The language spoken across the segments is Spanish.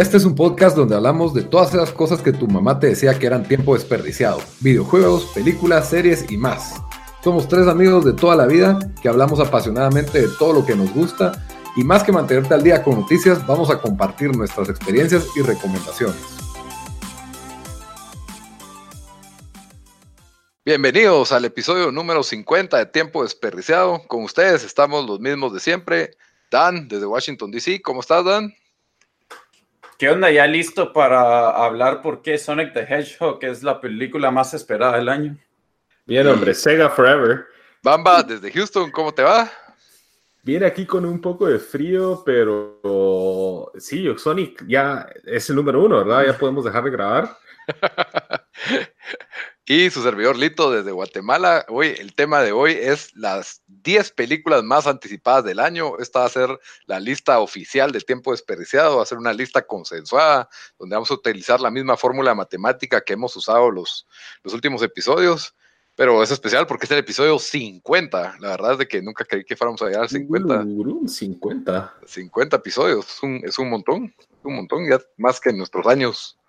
Este es un podcast donde hablamos de todas esas cosas que tu mamá te decía que eran tiempo desperdiciado. Videojuegos, películas, series y más. Somos tres amigos de toda la vida que hablamos apasionadamente de todo lo que nos gusta y más que mantenerte al día con noticias, vamos a compartir nuestras experiencias y recomendaciones. Bienvenidos al episodio número 50 de Tiempo Desperdiciado. Con ustedes estamos los mismos de siempre. Dan, desde Washington, D.C. ¿Cómo estás, Dan? ¿Qué onda? ¿Ya listo para hablar por qué Sonic the Hedgehog es la película más esperada del año? Bien, hombre, Sega Forever. Bamba, desde Houston, ¿cómo te va? Viene aquí con un poco de frío, pero sí, Sonic ya es el número uno, ¿verdad? Ya podemos dejar de grabar. y su servidor Lito desde Guatemala. Hoy, el tema de hoy es las 10 películas más anticipadas del año. Esta va a ser la lista oficial de tiempo desperdiciado, va a ser una lista consensuada, donde vamos a utilizar la misma fórmula matemática que hemos usado los, los últimos episodios. Pero es especial porque es el episodio 50. La verdad es de que nunca creí que fuéramos a llegar al 50. 50. 50 episodios. Es un, es un montón. Un montón, ya más que en nuestros años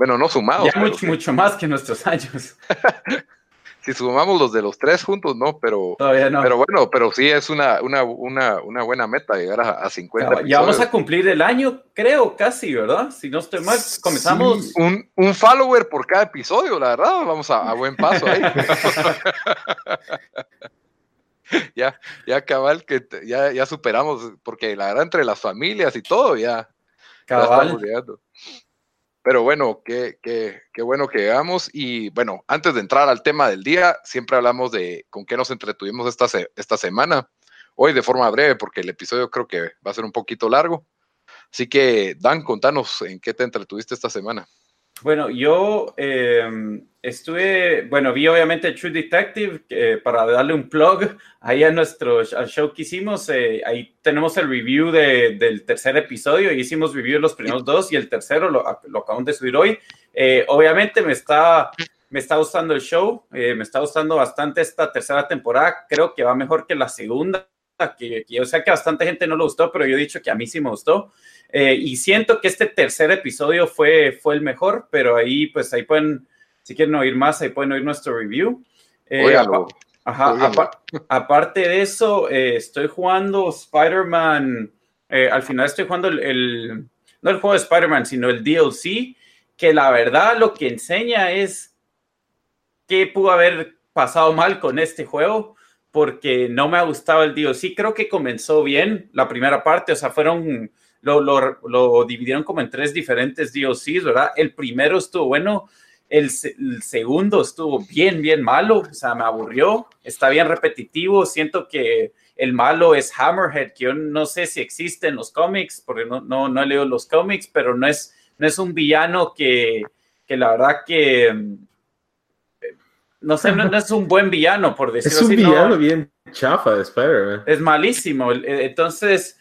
bueno, no sumados. Ya mucho, mucho más que nuestros años. si sumamos los de los tres juntos, no, pero. Todavía no. Pero bueno, pero sí es una, una, una, una buena meta llegar a, a 50. Ya, vamos a cumplir el año, creo, casi, ¿verdad? Si no estoy mal, comenzamos. un, un, follower por cada episodio, la verdad. Vamos a, a buen paso ahí. ya, ya cabal, que ya, ya superamos, porque la verdad, entre las familias y todo, ya. Cabal. Ya pero bueno, qué, qué, qué, bueno que llegamos. Y bueno, antes de entrar al tema del día, siempre hablamos de con qué nos entretuvimos esta, esta semana. Hoy de forma breve, porque el episodio creo que va a ser un poquito largo. Así que, Dan, contanos en qué te entretuviste esta semana. Bueno, yo em, estuve, bueno, vi obviamente True Detective eh, para darle un plug ahí a nuestro show que hicimos. Eh, ahí tenemos el review del tercer episodio. y Hicimos review de los primeros dos y el tercero lo, lo acabamos de subir hoy. Eh, obviamente me está, me está gustando el show, me está gustando bastante esta tercera temporada. Creo que va mejor que la segunda, que, que yo sé que a bastante gente no le gustó, pero yo he dicho que a mí sí me gustó. Eh, y siento que este tercer episodio fue, fue el mejor, pero ahí, pues ahí pueden, si quieren oír más, ahí pueden oír nuestro review. Eh, ajá, aparte de eso, eh, estoy jugando Spider-Man, al final estoy jugando el, no el juego de Spider-Man, sino el DLC, que la verdad lo que enseña es qué pudo haber pasado mal con este juego porque no me ha gustado el DLC. Creo que comenzó bien la primera parte, o sea, fueron lo, lo, dividieron como en tres diferentes DLCs, ¿verdad? El primero estuvo bueno, el, segundo estuvo bien, bien malo, o sea, me aburrió, está bien repetitivo, siento que el malo es Hammerhead, que yo no sé si existe en los cómics, porque no, no, no he leído los cómics, pero no es, no es un villano que, que la verdad que no sé, no, es un buen villano, por decirlo así. Es un villano bien chafa de Spider-Man. Es malísimo. Entonces,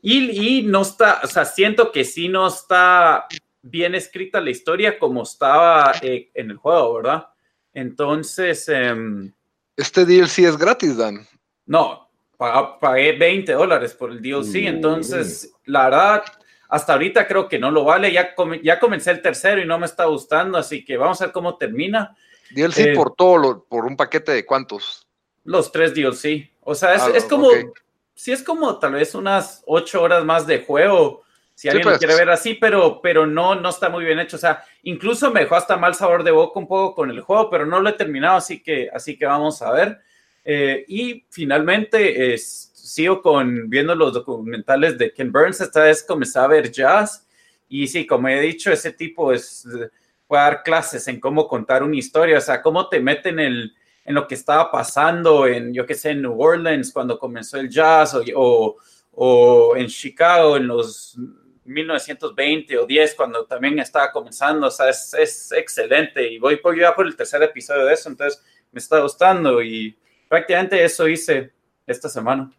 y, no está, o sea, siento que sí no está bien escrita la historia como estaba eh, en el juego, ¿verdad? Entonces... Em, este DLC es gratis, Dan. No, pagué 20 dólares por el DLC, entonces, la verdad, hasta ahorita creo que no lo vale. Ya, ya comencé el tercero y no me está gustando, así que vamos a ver cómo termina. DLC eh, por todo, por un paquete de cuántos? Los tres DLC. O sea, es, ah, como sí es como tal vez unas ocho horas más de juego, si alguien lo pues. quiere ver así, pero, pero no, no está muy bien hecho. O sea, incluso me dejó hasta mal sabor de boca un poco con el juego, pero no lo he terminado, así que, así que vamos a ver. Eh, y finalmente sigo con viendo los documentales de Ken Burns, esta vez comencé a ver jazz. Y sí, como he dicho, ese tipo es, dar clases en cómo contar una historia, o sea, cómo te meten el, en lo que estaba pasando en, yo qué sé, en New Orleans cuando comenzó el jazz o, o, en Chicago en los 1920 o 10 cuando también estaba comenzando, o sea, es, es excelente y voy por, ya por el tercer episodio de eso, entonces me está gustando y prácticamente eso hice esta semana.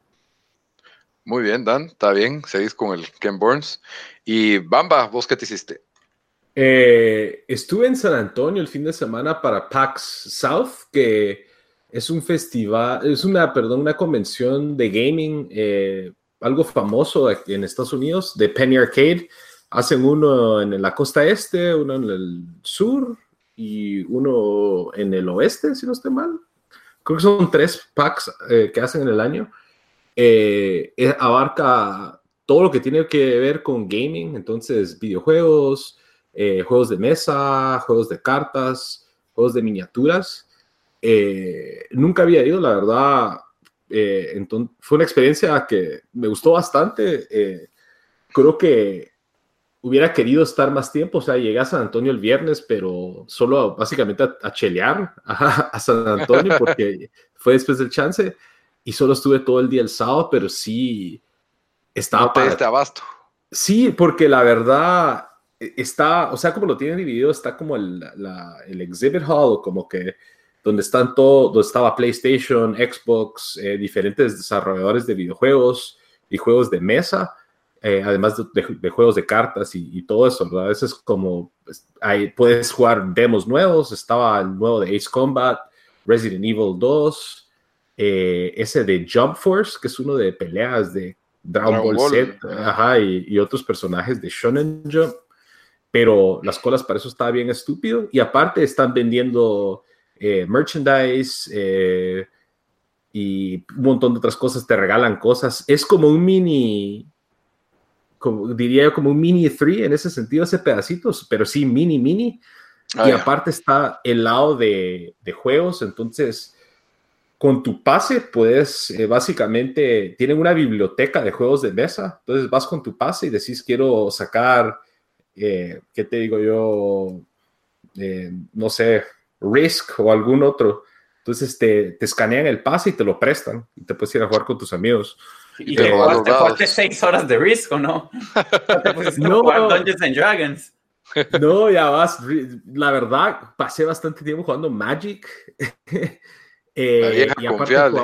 Muy bien, Dan, está bien, seguís con el Ken Burns. Y Bamba, ¿vos qué te hiciste? Eh, estuve en San Antonio el fin de semana para PAX South, que es un festival, es una, perdón, una convención de gaming, eh, algo famoso en Estados Unidos, de Penny Arcade. Hacen uno en la costa este, uno en el sur y uno en el oeste, si no estoy mal. Creo que son tres packs eh, que hacen en el año. abarca todo lo que tiene que ver con gaming, entonces videojuegos, eh, juegos de mesa, juegos de cartas, juegos de miniaturas. Eh, nunca había ido, la verdad. Eh, entonces, fue una experiencia que me gustó bastante. creo que hubiera querido estar más tiempo. O sea, llegué a San Antonio el viernes, pero solo básicamente a, chelear a, San Antonio porque fue después del chance. Y solo estuve todo el día el sábado, pero sí estaba. No para... abasto. Sí, porque la verdad está, o sea, como lo tienen dividido, está como el, el exhibit hall, como que donde están todo, donde estaba PlayStation, Xbox, eh, diferentes desarrolladores de videojuegos y juegos de mesa, eh, además de, juegos de cartas y, todo eso, ¿verdad? Eso es como, pues, ahí puedes jugar demos nuevos, estaba el nuevo de Ace Combat, Resident Evil 2, eh, ese de Jump Force, que es uno de peleas de Dragon, Ball, Z, ajá, y, y, otros personajes de Shonen Jump pero las colas para eso está bien estúpido. Y aparte están vendiendo eh, merchandise eh, y un montón de otras cosas, te regalan cosas. Es como un mini, como, diría yo, como un mini 3 en ese sentido, ese pedacitos, pero sí mini, mini. Ah, y aparte está el lado de, de, juegos, entonces con tu pase puedes, eh, básicamente, tienen una biblioteca de juegos de mesa, entonces vas con tu pase y decís quiero sacar eh, ¿qué te digo yo? Eh, no sé, Risk o algún otro. Entonces te, te, escanean el pase y te lo prestan y te puedes ir a jugar con tus amigos. ¿Y te jugaste, seis horas de Risk o no? no, Dungeons and Dragons. No, ya vas. La verdad, pasé bastante tiempo jugando Magic. eh, la vieja confiable.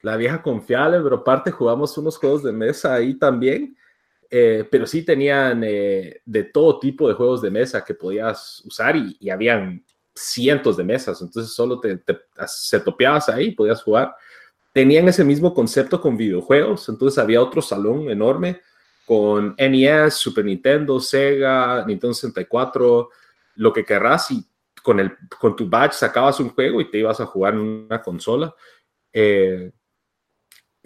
la vieja confiable, pero aparte jugamos unos juegos de mesa ahí también. Eh, pero sí tenían eh, de todo tipo de juegos de mesa que podías usar y, habían cientos de mesas, entonces solo te, se topeabas ahí, podías jugar. Tenían ese mismo concepto con videojuegos, entonces había otro salón enorme con NES, Super Nintendo, Sega, Nintendo 64, lo que querrás y con, el, con tu badge sacabas un juego y te ibas a jugar en una consola. Eh,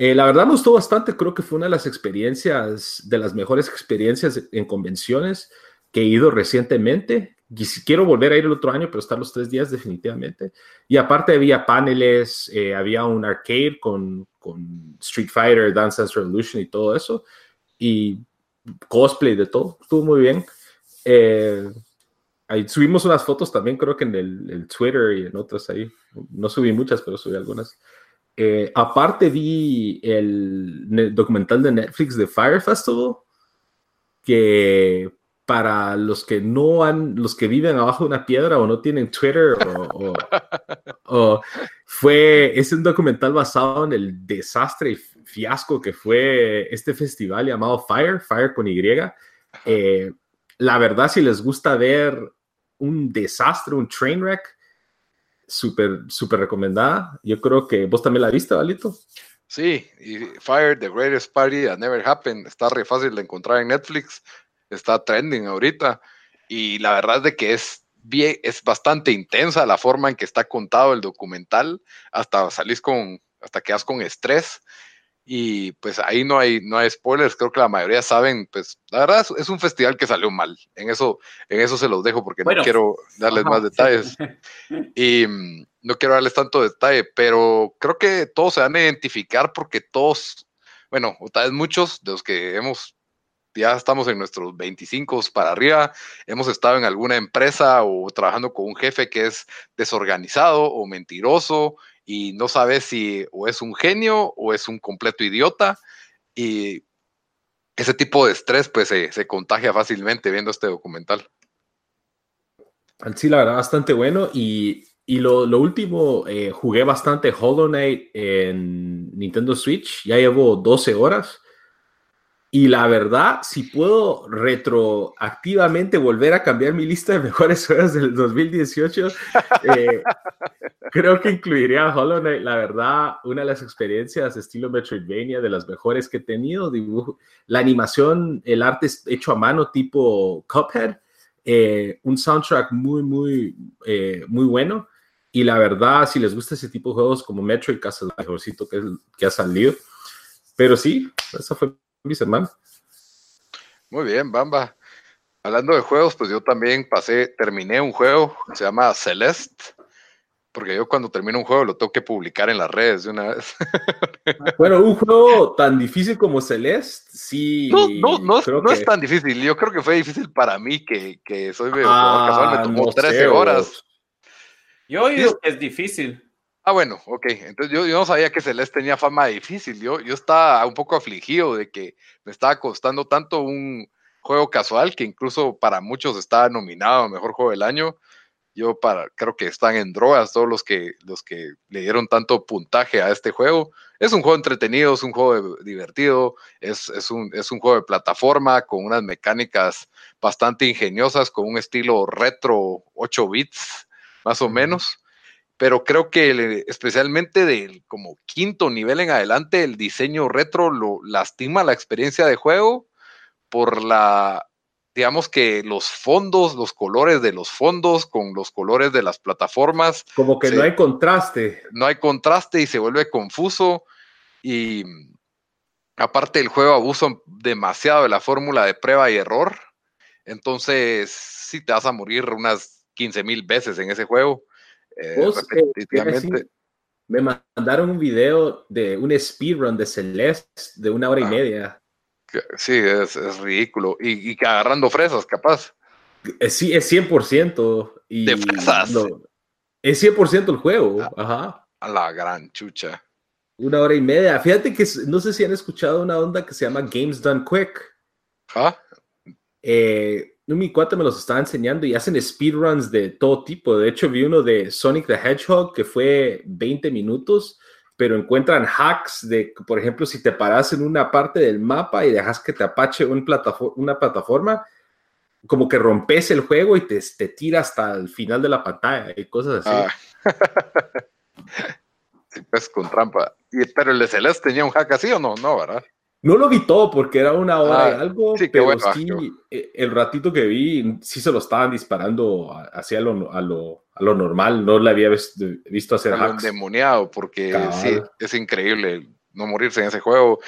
eh, la verdad me gustó bastante, creo que fue una de las experiencias, de las mejores experiencias en convenciones que he ido recientemente. quiero volver a ir el otro año, pero estar los tres días definitivamente. Y aparte había paneles, eh, había un arcade con, con, Street Fighter, Dance Dance Revolution y todo eso. Y cosplay de todo, estuvo muy bien. Eh, ahí subimos unas fotos también, creo que en el, el Twitter y en otras ahí. No subí muchas, pero subí algunas. Eh, aparte vi el documental de Netflix de Fire Festival, que para los que no han, los que viven abajo de una piedra o no tienen Twitter o, fue, es un documental basado en el desastre y fiasco que fue este festival llamado Fire, Fire con Y. Eh, la verdad, si les gusta ver un desastre, un train wreck, súper, súper recomendada. Yo creo que vos también la viste, Valito. Sí, y Fire, The Greatest Party That Never Happened, está re fácil de encontrar en Netflix, está trending ahorita, y la verdad es de que es bien, es bastante intensa la forma en que está contado el documental, hasta salís con, hasta quedas con estrés, y pues ahí no hay, no hay spoilers, creo que la mayoría saben, pues la verdad es, un festival que salió mal, en eso, en eso se los dejo porque no quiero darles más detalles. Y mm, no quiero darles tanto detalle, pero creo que todos se van a identificar porque todos, bueno, tal vez muchos de los que hemos ya estamos en nuestros 25 para arriba, hemos estado en alguna empresa o trabajando con un jefe que es desorganizado o mentiroso y no sabes si o es un genio o es un completo idiota y ese tipo de estrés pues se, contagia fácilmente viendo este documental. Sí, la verdad, bastante bueno. Y, lo, último, eh, jugué bastante Hollow Knight en Nintendo Switch. Ya llevo 12 horas. Y la verdad, si puedo retroactivamente volver a cambiar mi lista de mejores juegos del 2018, eh, creo que incluiría Hollow Knight. La verdad, una de las experiencias estilo Metroidvania de las mejores que he tenido. la animación, el arte hecho a mano tipo Cuphead, eh, un soundtrack muy, muy, eh, muy bueno. Y la verdad, si les gusta ese tipo de juegos como Metroid, que es el mejorcito que, que ha salido. Pero sí, esa fue mis hermanos. Muy bien, Bamba. Hablando de juegos, pues yo también pasé, terminé un juego que se llama Celeste, porque yo cuando termino un juego lo tengo que publicar en las redes de una vez. Bueno, un juego tan difícil como Celeste, sí. No, no, no, es, tan difícil. Yo creo que fue difícil para mí, que, que soy medio ah, casual, me tomó 13 horas. Yo digo que es difícil. Ah, bueno, ok. Entonces yo, yo, no sabía que Celeste tenía fama difícil. Yo, yo estaba un poco afligido de que me estaba costando tanto un juego casual que incluso para muchos estaba nominado a Mejor Juego del Año. Yo para, creo que están en drogas todos los que, los que le dieron tanto puntaje a este juego. Es un juego entretenido, es un juego divertido, es, es, un, es un juego de plataforma con unas mecánicas bastante ingeniosas, con un estilo retro 8 bits, más o menos pero creo que especialmente del como quinto nivel en adelante, el diseño retro lo lastima la experiencia de juego por la, digamos que los fondos, los colores de los fondos con los colores de las plataformas. Como que no hay contraste. No hay contraste y se vuelve confuso y aparte el juego abusa demasiado de la fórmula de prueba y error. Entonces, sí te vas a morir unas 15 mil veces en ese juego. Eh, eh, me mandaron un video de un speedrun de Celeste de una hora y media. Sí, es, ridículo. Y, que agarrando fresas, capaz. Eh, sí, es 100%. Y de fresas. es 100% el juego. Ah, Ajá. A la gran chucha. Una hora y media. Fíjate que no sé si han escuchado una onda que se llama Games Done Quick. ¿Ah? Eh, mi cuate me los estaba enseñando y hacen speedruns de todo tipo. De hecho, vi uno de Sonic the Hedgehog que fue 20 minutos, pero encuentran hacks de, por ejemplo, si te paras en una parte del mapa y dejas que te apache una plataforma, como que rompes el juego y te, te tira hasta el final de la pantalla y cosas así. Ah. pues con trampa. Pero el de Celeste tenía un hack así o no, no, ¿verdad? No lo vi todo porque era una hora y ah, algo, pero sí, eh, el ratito que vi, sí se lo estaban disparando hacia lo, a, lo, a lo normal. No le había visto hacer hacks. endemoniado, porque sí, es increíble no morirse en ese juego.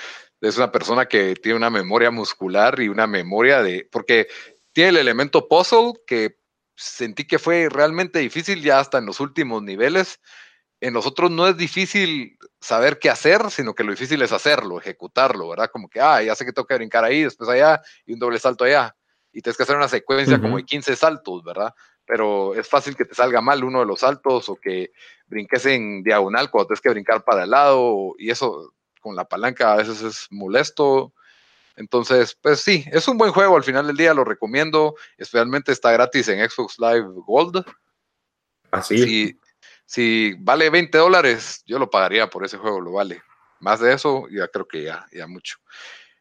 Es una persona que tiene una memoria muscular y una memoria de. Porque tiene el elemento puzzle que sentí que fue realmente difícil ya hasta en los últimos niveles en nosotros no es difícil saber qué hacer, sino que lo difícil es hacerlo, ejecutarlo, ¿verdad? Como que, ah, ya sé que tengo que brincar ahí, después allá y un doble salto allá. Y tienes que hacer una secuencia como de 15 saltos, ¿verdad? Pero es fácil que te salga mal uno de los saltos o que brinques en diagonal cuando tienes que brincar para el lado y eso con la palanca a veces es molesto. Entonces, pues sí, es un buen juego al final del día, lo recomiendo, especialmente está gratis en Xbox Live Gold. Así. Sí, si vale 20 dólares, yo lo pagaría por ese juego, lo vale. Más de eso, ya creo que ya, ya mucho.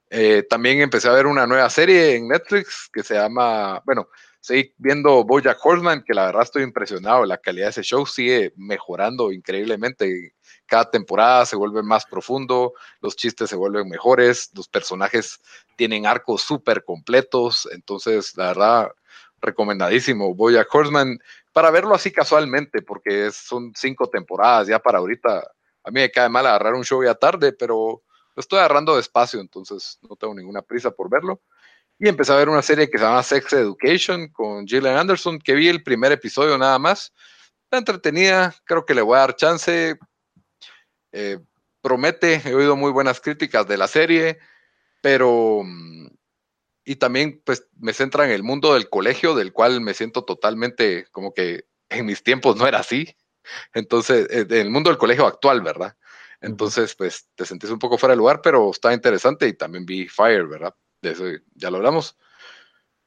Eh, también empecé a ver una nueva serie en Netflix que se llama, bueno, seguí viendo Bojack Horseman, que la verdad estoy impresionado, la calidad de ese show sigue mejorando increíblemente. Cada temporada se vuelve más profundo, los chistes se vuelven mejores, los personajes tienen arcos súper completos, entonces la verdad, recomendadísimo. Bojack Horseman, para verlo así casualmente, porque son cinco temporadas ya para ahorita. A mí me cae mal agarrar un show ya tarde, pero lo estoy agarrando despacio, entonces no tengo ninguna prisa por verlo. Y empecé a ver una serie que se llama Sex Education con Gillian Anderson, que vi el primer episodio nada más. Está entretenida, creo que le voy a dar chance. Eh, promete, he oído muy buenas críticas de la serie, pero mm, y también pues me centra en el mundo del colegio, del cual me siento totalmente como que en mis tiempos no era así. Entonces, eh, en el mundo del colegio actual, ¿verdad? Entonces, pues te sentís un poco fuera de lugar, pero está interesante y también vi Fire, ¿verdad? De eso ya lo hablamos.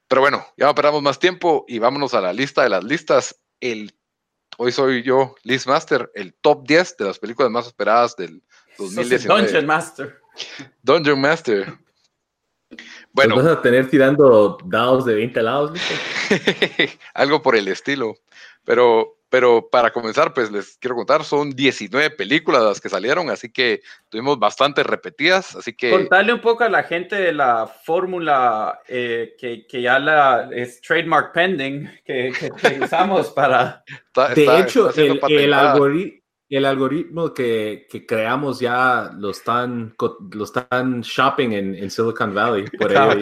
Pero bueno, ya no perdamos más tiempo y vámonos a la lista de las listas. El, hoy soy yo, Liz Master, el top 10 de las películas más esperadas del 2019. Dungeon Master. Dungeon Master. Bueno. ¿Vas a tener tirando dados de 20 lados? Algo por el estilo. Pero pero para comenzar, pues les quiero contar, son 19 películas las que salieron, así que tuvimos bastantes repetidas, así que... Contarle un poco a la gente de la fórmula eh, que, que, ya la, es trademark pending, que, que usamos para... de hecho, el, el, algoritmo, el, algoritmo que, que, creamos ya lo están, lo están shopping en, en Silicon Valley. Por ahí.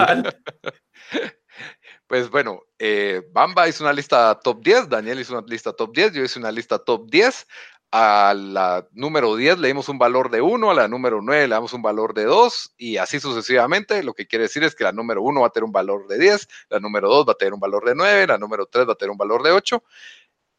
Pues bueno, eh, Bamba hizo una lista top 10, Daniel hizo una lista top 10, yo hice una lista top 10. A la número 10 le dimos un valor de 1, a la número 9 le damos un valor de 2 y así sucesivamente. Lo que quiere decir es que la número 1 va a tener un valor de 10, la número 2 va a tener un valor de 9, la número 3 va a tener un valor de 8.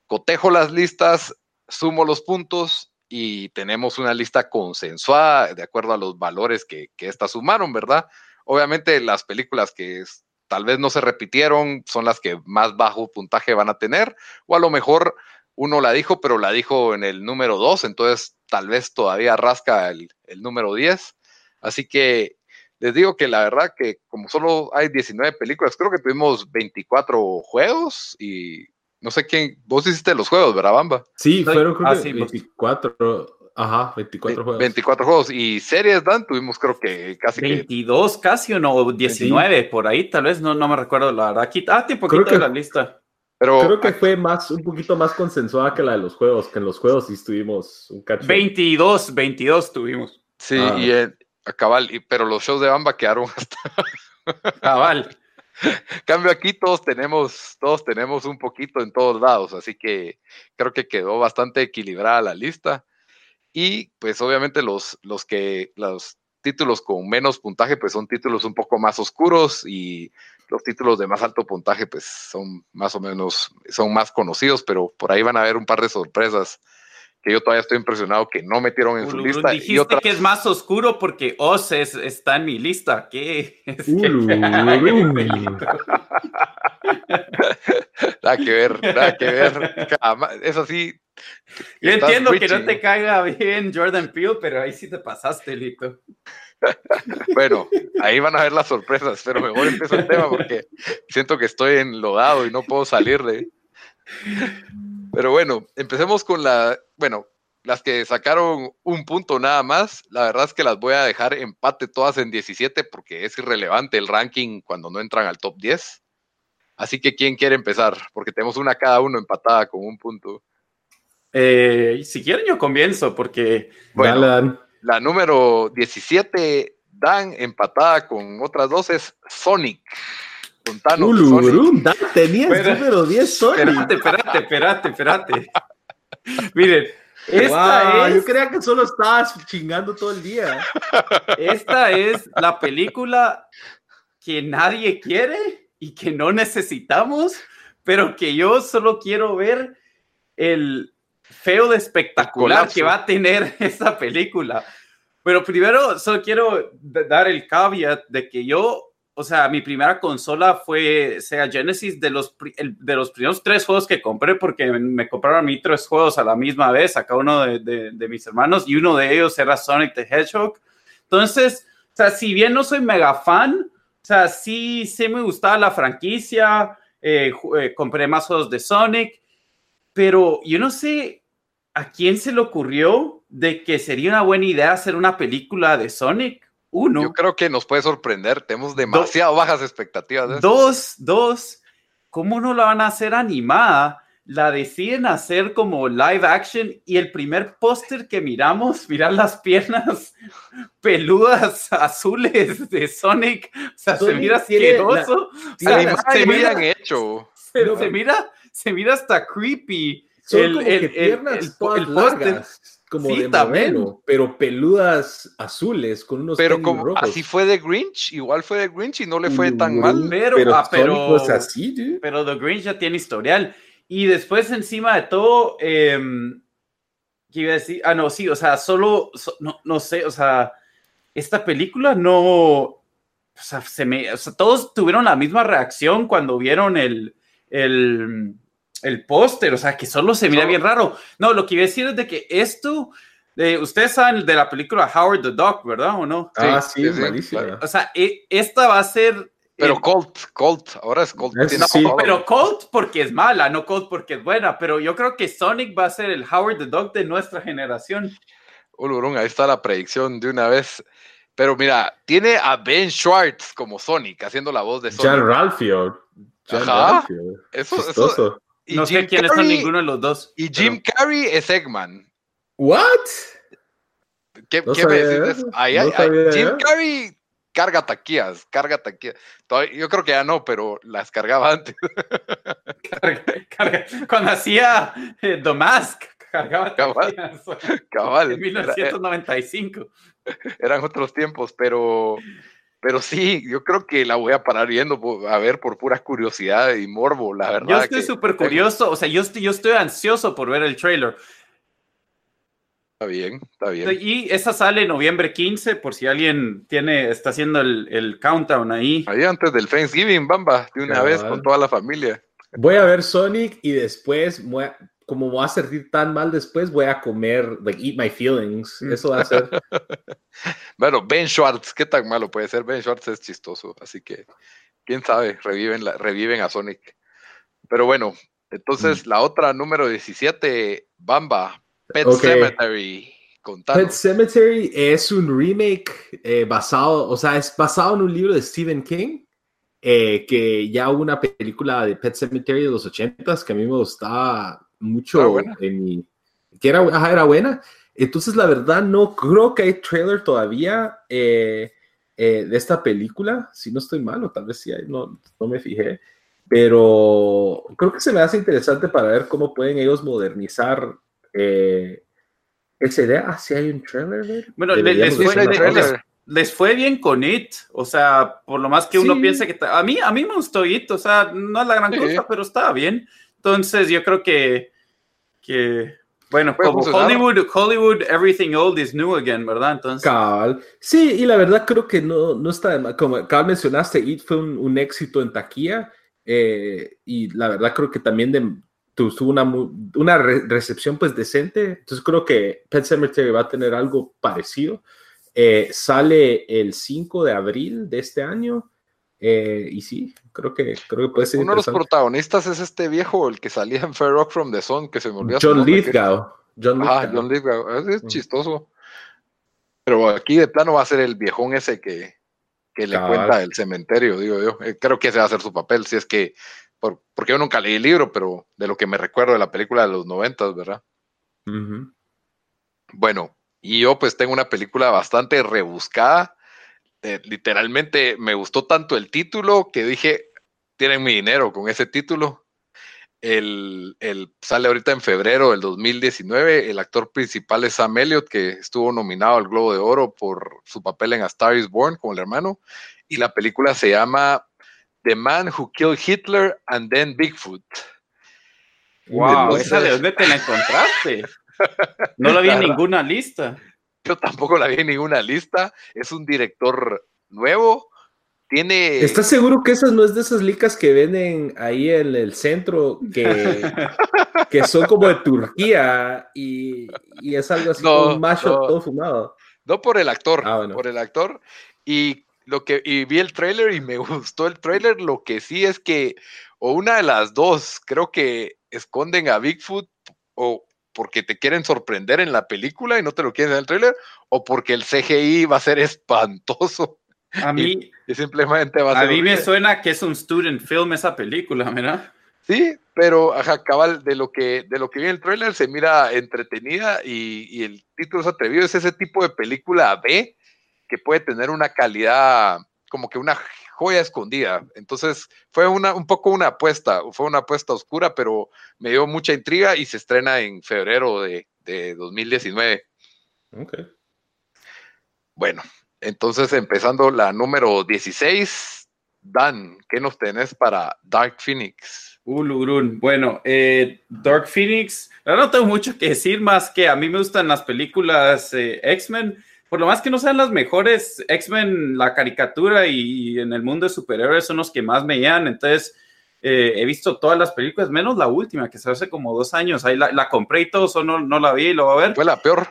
Cotejo las listas, sumo los puntos y tenemos una lista consensuada de acuerdo a los valores que, que estas sumaron, ¿verdad? Obviamente las películas que tal vez no se repitieron, son las que más bajo puntaje van a tener, o a lo mejor uno la dijo, pero la dijo en el número 2, entonces tal vez todavía rasca el, número 10. Así que les digo que la verdad que como solo hay 19 películas, creo que tuvimos 24 juegos y no sé quién, vos hiciste los juegos, ¿verdad, Bamba? Sí, fueron creo 24. Ah, Ajá, 24 juegos. 24 juegos. Y series, Dan, tuvimos creo que casi 22 casi o no, 19 por ahí, tal vez, no, no me recuerdo la verdad. Aquí, ah, tiempo creo que, la lista. Pero, creo que fue más, un poquito más consensuada que la de los juegos, que en los juegos sí estuvimos un cacho. 22, 22 tuvimos. Sí, ah. y en, a cabal, y, pero los shows de Bamba quedaron hasta... cabal. Cambio aquí todos tenemos, todos tenemos un poquito en todos lados, así que creo que quedó bastante equilibrada la lista. Y pues obviamente los, los que los títulos con menos puntaje pues son títulos un poco más oscuros y los títulos de más alto puntaje pues son más o menos son más conocidos, pero por ahí van a haber un par de sorpresas que yo todavía estoy impresionado que no metieron en su lista. Dijiste y otra... que es más oscuro porque Oz está en mi lista. ¿Qué? Es nada que ver, nada que ver. Eso sí, yo entiendo que no te caiga bien Jordan Peele, pero ahí sí te pasaste, Lito. bueno, ahí van a ver las sorpresas, pero mejor empiezo el tema porque siento que estoy enlodado y no puedo salir de. Pero bueno, empecemos con la, bueno, las que sacaron un punto nada más. La verdad es que las voy a dejar empate todas en 17 porque es irrelevante el ranking cuando no entran al top 10. Así que, ¿quién quiere empezar? Porque tenemos una cada uno empatada con un punto. Eh, si quieren, yo comienzo porque. Bueno, la número 17, Dan, empatada con otras dos, es Sonic. Contanos. Dan, tenías número 10 Sonic. Espérate, espérate, espérate, espérate. Miren. Esta es, yo creía que solo estabas chingando todo el día. Esta es la película que nadie quiere y que no necesitamos, pero que yo solo quiero ver el, feo de espectacular que va a tener esta película. Pero primero, solo quiero dar el caveat de que yo, o sea, mi primera consola fue Sega Genesis de los, de los primeros tres juegos que compré, porque me compraron a mí tres juegos a la misma vez, a cada uno de, de, mis hermanos, y uno de ellos era Sonic the Hedgehog. Entonces, o sea, si bien no soy mega fan, o sea, sí, sí me gustaba la franquicia, eh, eh, compré más juegos de Sonic, pero yo no sé, ¿a quién se le ocurrió de que sería una buena idea hacer una película de Sonic? Uno. Yo creo que nos puede sorprender. Tenemos demasiado bajas expectativas. dos, dos. ¿Cómo no la van a hacer animada? La deciden hacer como live action y el primer póster que miramos, mirar las piernas peludas azules de Sonic, o sea, se mira asqueroso. se, mira hecho. se mira, se mira hasta creepy son el, como que piernas todas largas. Como de modelo, pero peludas azules con unos Pero como así fue de Grinch, igual fue de Grinch y no le fue tan mal. Pero, pero, ah, pero, así, pero The Grinch ya tiene historial. Y después, encima de todo, eh, ¿qué iba a decir? Ah, no, sí, o sea, solo, no, no sé, o sea, esta película no, o sea, se me, o sea, todos tuvieron la misma reacción cuando vieron el, el, el póster, o sea, que solo se mira bien raro. No, lo que iba a decir es de que esto, de, ustedes saben de la película Howard the Duck, ¿verdad o no? Ah, sí, sí, O sea, e, esta va a ser pero Colt, Colt, ahora es Colt. pero Colt porque es mala, no Colt porque es buena. Pero yo creo que Sonic va a ser el Howard the Dog de nuestra generación. Ulurun, ahí está la predicción de una vez. Pero mira, tiene a Ben Schwartz como Sonic, haciendo la voz de Sonic. Jan Ralphio. Ajá. Eso, eso. No sé quiénes son ninguno de los dos. Y Jim Carrey es Eggman. ¿What? ¿Qué, ¿qué me decís? Jim Carrey carga taquillas, carga taquillas. yo creo que ya no, pero las cargaba antes. Cuando hacía eh, The Mask, cargaba taquillas. Cabal. En 1995. Eran otros tiempos, pero, pero sí, yo creo que la voy a parar viendo a ver por pura curiosidad y morbo, la verdad. Yo estoy súper curioso, o sea, yo estoy, yo estoy ansioso por ver el trailer. Está bien, está bien. Y esa sale noviembre 15, por si alguien tiene, está haciendo el, countdown ahí. Ahí antes del Thanksgiving, bamba, de una vez con toda la familia. Voy a ver Sonic y después, como voy a sentir tan mal después, voy a comer, like, eat my feelings. Eso va a ser. bueno, Ben Schwartz, ¿qué tan malo puede ser? Ben Schwartz es chistoso, así que, quién sabe, reviven, la, reviven a Sonic. Pero bueno, entonces mm. la otra número 17, Bamba, Pet Cemetery. Pet Cemetery es un remake eh, basado, o sea, es basado en un libro de Stephen King, eh, que ya hubo una película de Pet Cemetery de los 80s que a mí me gustaba mucho, en que era, era buena. Entonces, la verdad, no creo que hay trailer todavía eh, de esta película, si no estoy mal, o tal vez sí hay, no, no me fijé. Pero creo que se me hace interesante para ver cómo pueden ellos modernizar eh, esa idea, ah, si hay un trailer. Bueno, les fue, les, fue, bien con It, o sea, por lo más que uno piense que a mí, a mí me gustó It, o sea, no es la gran cosa, pero estaba bien. Entonces, yo creo que, que bueno, como Hollywood, Hollywood, everything old is new again, ¿verdad? Entonces. Cabal. Sí, y la verdad creo que no, no está, como cabal mencionaste, It fue un, éxito en taquilla, eh, y la verdad creo que también de, tuvo una, una recepción pues decente. Entonces creo que Pet Cemetery va a tener algo parecido. Eh, sale el 5 de abril de este año. Eh, y sí, creo que, creo que puede ser. Uno de los protagonistas es este viejo, el que salía en Fair Rock from the Sun, que se me olvidó. John Lithgow. John Lithgow. Ah, John Lithgow. Es, mm. chistoso. Pero aquí de plano va a ser el viejón ese que, que le cuenta el cementerio, digo yo. Eh, creo que ese va a ser su papel, si es que porque yo nunca leí el libro, pero de lo que me recuerdo de la película de los noventas, ¿verdad? Bueno, y yo pues tengo una película bastante rebuscada. Eh, literalmente me gustó tanto el título que dije, tienen mi dinero con ese título. El, sale ahorita en febrero del 2019. El actor principal es Sam Elliott, que estuvo nominado al Globo de Oro por su papel en A Star is Born como el hermano. Y la película se llama The Man Who Killed Hitler and Then Bigfoot. Wow, ¿esa de dónde te la encontraste? No la vi en ninguna lista. Yo tampoco la vi en ninguna lista. Es un director nuevo. Tiene. ¿Estás seguro que esa no es de esas licas que venden ahí en el centro que, que son como de Turquía y, es algo así como un macho todo fumado? No por el actor, ah, por el actor. Y lo que y vi el trailer y me gustó el trailer. Lo que sí es que, o una de las dos, creo que esconden a Bigfoot o porque te quieren sorprender en la película y no te lo quieren en el trailer, o porque el CGI va a ser espantoso. A mí, y, simplemente va a, a mí me suena que es un student film esa película, ¿verdad? Sí, pero ajá, cabal, de lo que, de lo que vi en el trailer se mira entretenida y, y el título es atrevido, es ese tipo de película B que puede tener una calidad como que una joya escondida. Entonces fue una, un poco una apuesta, fue una apuesta oscura, pero me dio mucha intriga y se estrena en febrero de, de 2019. Ok. Bueno, entonces empezando la número 16, Dan, ¿qué nos tenés para Dark Phoenix? Ulurun. Bueno, eh, Dark Phoenix, no tengo mucho que decir más que a mí me gustan las películas eh, X-Men. Por lo más que no sean las mejores, X-Men, la caricatura y, en el mundo de superhéroes son los que más me llegan. Entonces, eh, he visto todas las películas, menos la última, que se hace como dos años. Ahí la, compré y todo, eso no, no, la vi y lo va a ver. Fue la peor.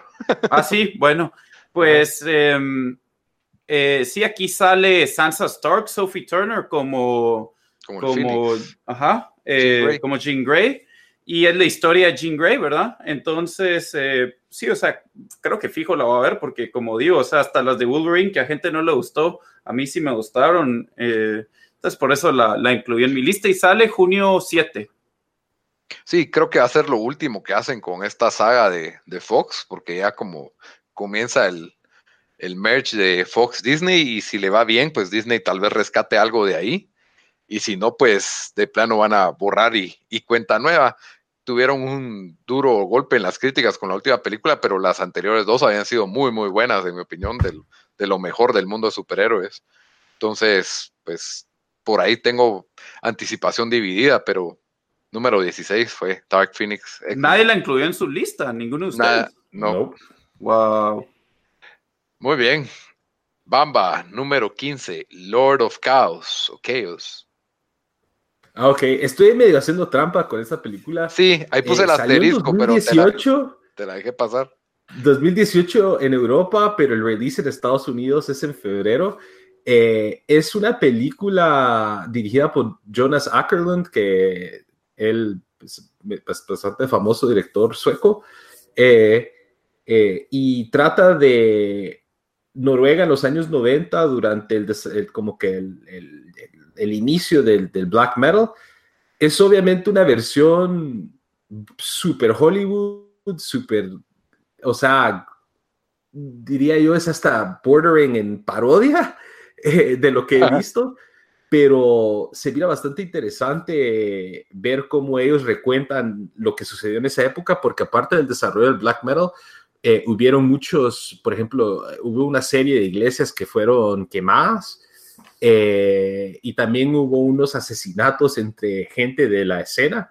ah, sí, bueno, pues em, sí, aquí sale Sansa Stark, Sophie Turner como, como, ajá, eh, como Jean Grey. Y es la historia de Jean Grey, ¿verdad? Entonces, eh, sí, o sea, creo que fijo la voy a ver porque, como digo, o sea, hasta las de Wolverine, que a gente no le gustó, a mí sí me gustaron. Eh, entonces, por eso la, la, incluí en mi lista y sale junio 7. Sí, creo que va a ser lo último que hacen con esta saga de, de Fox, porque ya como comienza el, el merge de Fox Disney y si le va bien, pues Disney tal vez rescate algo de ahí y si no, pues de plano van a borrar y, cuenta nueva. Tuvieron un duro golpe en las críticas con la última película, pero las anteriores dos habían sido muy, muy buenas, en mi opinión, de lo mejor del mundo de superhéroes. Entonces, pues por ahí tengo anticipación dividida, pero número 16 fue Dark Phoenix. Nadie la incluyó en su lista, ninguno de ustedes. no. Wow. Muy bien. Bamba, número 15, Lord of Chaos o Chaos. Ah, ok, estoy medio haciendo trampa con esta película. Sí, ahí puse el eh, asterisco, pero te la, te la, dejé pasar. 2018 en Europa, pero el release en Estados Unidos es en febrero. Eh, es una película dirigida por Jonas Ackerlund, que él es pues, bastante famoso director sueco, eh, y trata de Noruega en los años 90, durante el, como que el el inicio del, black metal, es obviamente una versión super Hollywood, super, o sea, diría yo, es hasta bordering en parodia eh, de lo que he visto, pero se mira bastante interesante ver cómo ellos recuentan lo que sucedió en esa época, porque aparte del desarrollo del black metal, eh, hubieron muchos, por ejemplo, hubo una serie de iglesias que fueron quemadas, eh, y también hubo unos asesinatos entre gente de la escena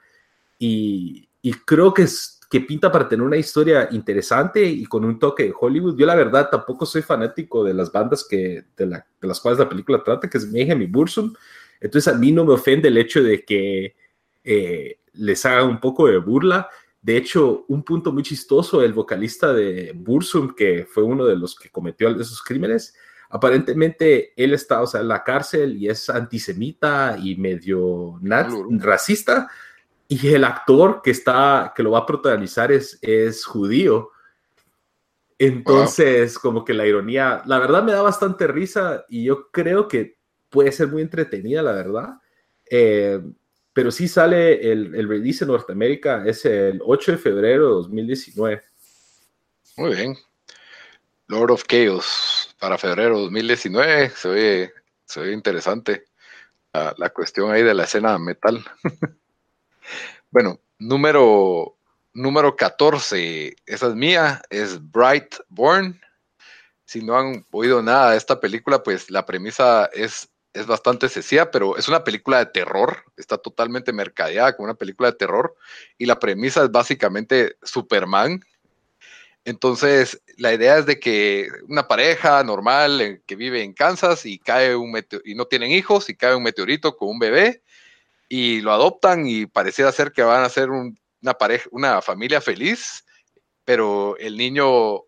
y, creo que, es, que pinta para tener una historia interesante y con un toque de Hollywood. Yo la verdad tampoco soy fanático de las bandas que, de, las cuales la película trata, que es Mayhem y Bursum. Entonces a mí no me ofende el hecho de que eh, les haga un poco de burla. De hecho, un punto muy chistoso, el vocalista de Bursum, que fue uno de los que cometió esos crímenes, aparentemente él está, o sea, en la cárcel y es antisemita y medio racista. Y el actor que está, que lo va a protagonizar es, es judío. Entonces, como que la ironía, la verdad me da bastante risa y yo creo que puede ser muy entretenida, la verdad. Eh, pero sí sale el, el release en Norteamérica, es el 8 de febrero de 2019. Muy bien. Lord of Chaos para febrero 2019. Se ve, se ve interesante la, cuestión ahí de la escena metal. bueno, número, número 14, esa es mía, es Bright Born. Si no han oído nada de esta película, pues la premisa es, es bastante sencilla, pero es una película de terror. Está totalmente mercadeada como una película de terror. Y la premisa es básicamente Superman entonces, la idea es de que una pareja normal eh, que vive en Kansas y cae un y no tienen hijos y cae un meteorito con un bebé y lo adoptan y pareciera ser que van a ser una una familia feliz, pero el niño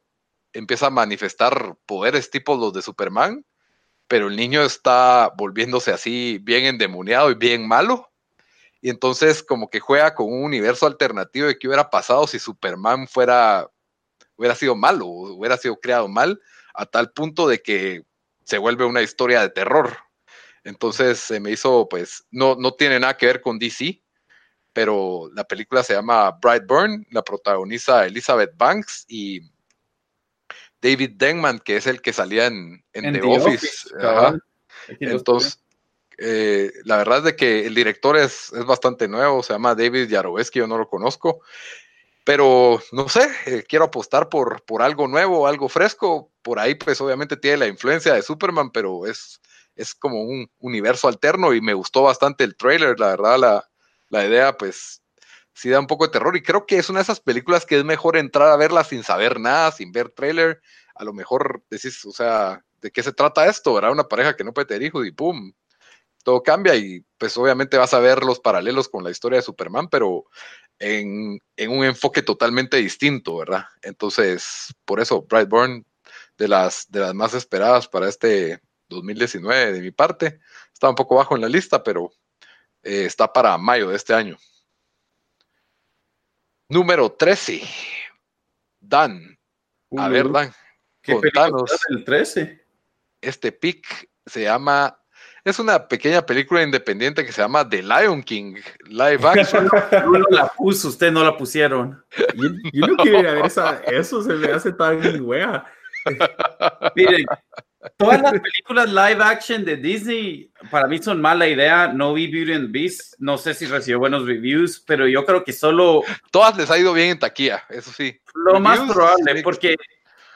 empieza a manifestar poderes tipo los de Superman, pero el niño está volviéndose así bien endemoniado y bien malo. Y entonces como que juega con un universo alternativo de qué hubiera pasado si Superman fuera hubiera sido malo, hubiera sido creado mal, a tal punto de que se vuelve una historia de terror. Entonces se me hizo, pues, no, no tiene nada que ver con DC, pero la película se llama Brightburn, la protagoniza Elizabeth Banks y David Denman, que es el que salía en, The, Office. Entonces, eh, la verdad es de que el director es, es bastante nuevo, se llama David Yaroveski, yo no lo conozco, Pero no sé, eh, quiero apostar por, por algo nuevo, algo fresco. Por ahí, pues obviamente tiene la influencia de Superman, pero es, es como un universo alterno y me gustó bastante el trailer. La verdad, la, la idea, pues sí da un poco de terror. Y creo que es una de esas películas que es mejor entrar a verla sin saber nada, sin ver trailer. A lo mejor decís, o sea, ¿de qué se trata esto? ¿Verdad? Una pareja que no puede tener hijos y ¡pum! Todo cambia y pues obviamente vas a ver los paralelos con la historia de Superman, pero en, un enfoque totalmente distinto, ¿verdad? Entonces, por eso, Brightburn, de las, de las más esperadas para este 2019 de mi parte, está un poco bajo en la lista, pero eh, está para mayo de este año. Número 13. Dan. A ver, Dan. ¿Qué contanos. el 13? Este pick se llama. Es una pequeña película independiente que se llama The Lion King Live Action. Uno la puso, usted no la pusieron. Yo, no quiero ver esa, eso, se me hace tan wea. Miren, Todas las películas live action de Disney para mí son mala idea. No vi Beauty and the Beast, no sé si recibió buenos reviews, pero yo creo que solo. Todas les ha ido bien en taquilla, eso sí. Lo más probable, porque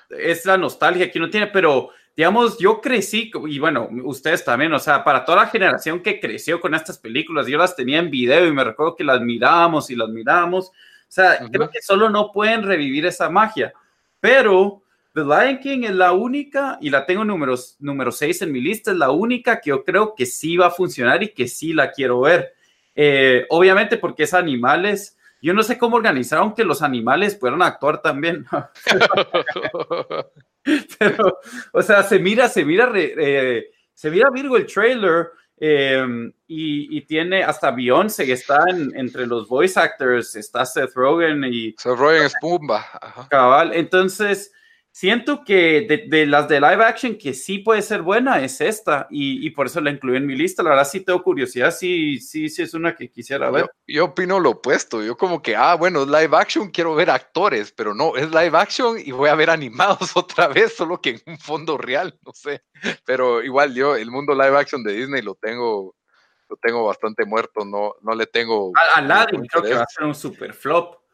es la nostalgia que uno tiene, pero digamos, yo crecí, y bueno, ustedes también, o sea, para toda la generación que creció con estas películas, yo las tenía en video y me recuerdo que las mirábamos y las mirábamos. O sea, creo que solo no pueden revivir esa magia, pero The Lion King es la única, y la tengo número, número 6 en mi lista, es la única que yo creo que sí va a funcionar y que sí la quiero ver. Eh, obviamente porque es animales. Yo no sé cómo organizaron que los animales puedan actuar también. Pero, o sea, se mira, se mira, eh, se mira Virgo el trailer em, y, tiene hasta Beyoncé que está entre los voice actors, está Seth Rogen y... Seth Rogen es Pumba. Cabal, entonces siento que de, las de live action que sí puede ser buena es esta y, por eso la incluí en mi lista. La verdad sí tengo curiosidad, sí, sí, sí es una que quisiera ver. Yo, opino lo opuesto, yo como que, ah, bueno, es live action, quiero ver actores, pero no, es live action y voy a ver animados otra vez, solo que en un fondo real, no sé. Pero igual yo, el mundo live action de Disney lo tengo, lo tengo bastante muerto, no, no le tengo... Aladdin creo que va a ser un super flop.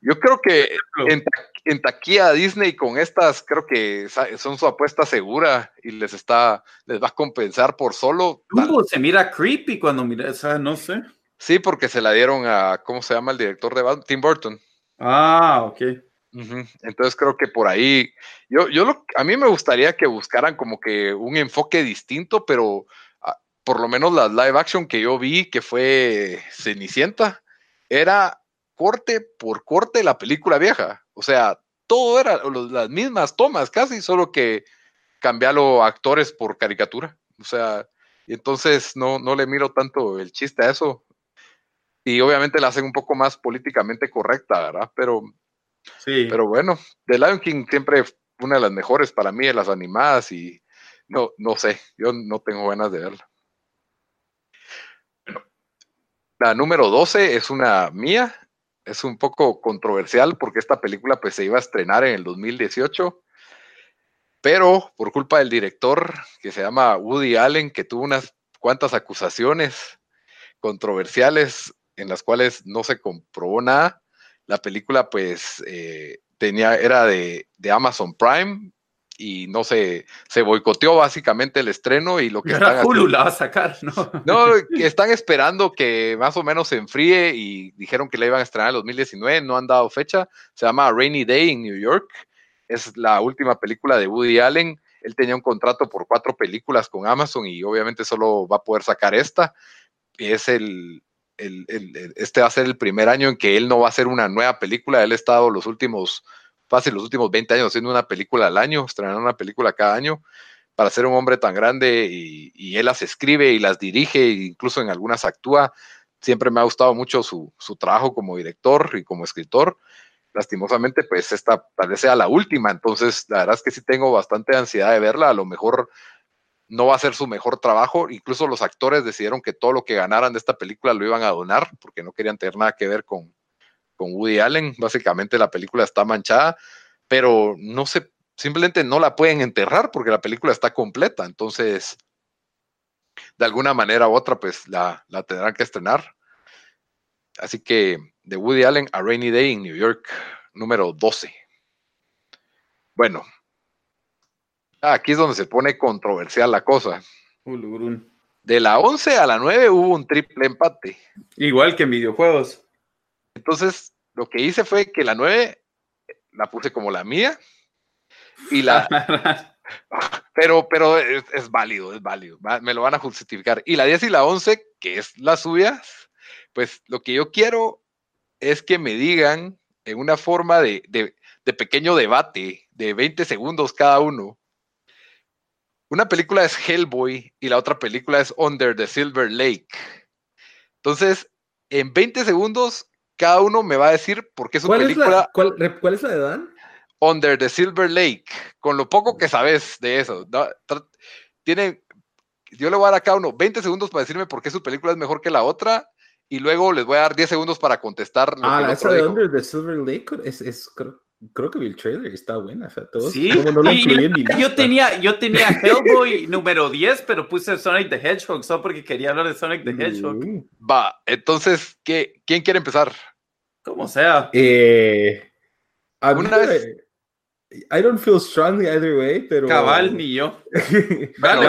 Yo creo que en, en, taquilla Disney con estas, creo que son su apuesta segura y les está, les va a compensar por solo. se mira creepy cuando mira, o sea, no sé. Sí, porque se la dieron a, ¿cómo se llama el director de Tim Burton? Ah, ok. Entonces creo que por ahí, yo, yo lo, a mí me gustaría que buscaran como que un enfoque distinto, pero ah, por lo menos las live action que yo vi, que fue Cenicienta, era corte por corte la película vieja. O sea, todo era las mismas tomas casi, solo que cambiarlo actores por caricatura. O sea, y entonces no, no le miro tanto el chiste a eso. Y obviamente la hacen un poco más políticamente correcta, ¿verdad? Pero, sí. pero bueno, The Lion King siempre una de las mejores para mí de las animadas y no, no sé, yo no tengo ganas de verla. La número 12 es una mía, es un poco controversial porque esta película pues se iba a estrenar en el 2018, pero por culpa del director que se llama Woody Allen, que tuvo unas cuantas acusaciones controversiales en las cuales no se comprobó nada, la película pues eh, tenía, era de, de Amazon Prime, y no se, se boicoteó básicamente el estreno y lo que están Hulu la va a sacar, ¿no? No, están esperando que más o menos se enfríe y dijeron que la iban a estrenar en 2019, no han dado fecha. Se llama Rainy Day in New York. Es la última película de Woody Allen. Él tenía un contrato por cuatro películas con Amazon y obviamente solo va a poder sacar esta. Es el, el, el, este va a ser el primer año en que él no va a hacer una nueva película. Él ha estado los últimos fácil los últimos 20 años haciendo una película al año, estrenando una película cada año, para ser un hombre tan grande y, él las escribe y las dirige, e incluso en algunas actúa. Siempre me ha gustado mucho su, trabajo como director y como escritor. Lastimosamente, pues esta tal vez sea la última, entonces la verdad es que sí tengo bastante ansiedad de verla. A lo mejor no va a ser su mejor trabajo. Incluso los actores decidieron que todo lo que ganaran de esta película lo iban a donar porque no querían tener nada que ver con, con Woody Allen. Básicamente la película está manchada, pero no se, simplemente no la pueden enterrar porque la película está completa. Entonces, de alguna manera u otra, pues la, la tendrán que estrenar. Así que de Woody Allen a Rainy Day in New York, número 12. Bueno, aquí es donde se pone controversial la cosa. De la 11 a la 9 hubo un triple empate. Igual que en videojuegos. Entonces, lo que hice fue que la 9 la puse como la mía y la... pero pero es, válido, es válido. Me lo van a justificar. Y la 10 y la 11, que es la suya, pues lo que yo quiero es que me digan en una forma de, de pequeño debate de 20 segundos cada uno. Una película es Hellboy y la otra película es Under the Silver Lake. Entonces, en 20 segundos, cada uno me va a decir por qué su película. cuál, es la de Dan? Under the Silver Lake. Con lo poco que sabes de eso. Tiene, yo le voy a dar a cada uno 20 segundos para decirme por qué su película es mejor que la otra. Y luego les voy a dar 10 segundos para contestar. Lo ah, esa de Under the Silver Lake es, es creo que vi el trailer está buena. O sea, todos, sí, yo tenía, yo tenía Hellboy número 10, pero puse Sonic the Hedgehog solo porque quería hablar de Sonic the Hedgehog. Mm. Va, entonces, ¿qué, ¿quién quiere empezar? Como sea. Eh, Una vez. I don't feel strongly either way, pero. Cabal, ni yo. Vale,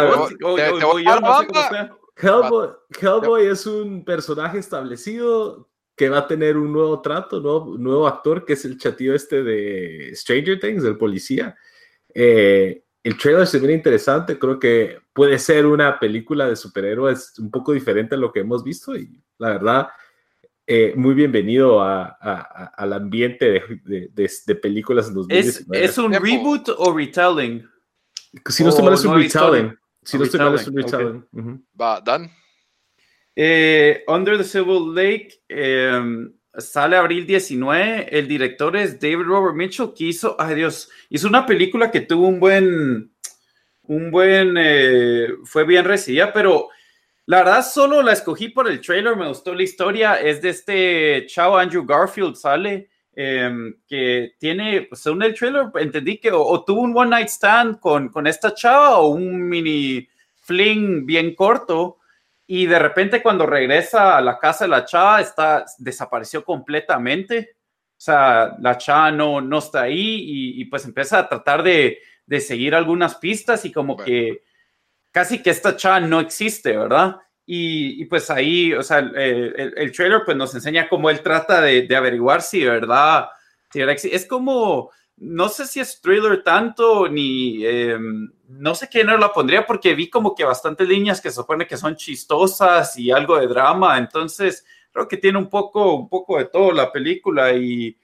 Hellboy, Hellboy es un personaje establecido que va a tener un nuevo trato, nuevo, nuevo actor, que es el chatío este de Stranger Things, el policía. Eh, el trailer se ve interesante, creo que puede ser una película de superhéroes un poco diferente a lo que hemos visto y la verdad, eh, muy bienvenido a, al ambiente de, de, películas en 2019. ¿Es, ¿Es, un reboot o retelling? Si no estoy mal es un retelling. Si no estoy mal es un retelling. Va, Dan. Eh, Under the Civil Lake em, sale abril 19. El director es David Robert Mitchell, que hizo, ay Dios, hizo una película que tuvo un buen, un buen, eh, fue bien recibida, pero la verdad solo la escogí por el trailer, me gustó la historia. Es de este chavo Andrew Garfield, sale. Em, que tiene, pues, según el trailer, entendí que o, tuvo un one night stand con, con esta chava o un mini fling bien corto y de repente cuando regresa a la casa de la chava, está, desapareció completamente. O sea, la chava no, no está ahí y, pues empieza a tratar de, de, seguir algunas pistas y como que casi que esta chava no existe, ¿verdad? Y, y pues ahí, o sea, el, el, trailer pues nos enseña cómo él trata de, de averiguar si de verdad, si Es como, no sé si es thriller tanto, ni em, no sé qué no la pondría porque vi como que bastantes líneas que se supone que son chistosas y algo de drama, entonces creo que tiene un poco, un poco de todo la película y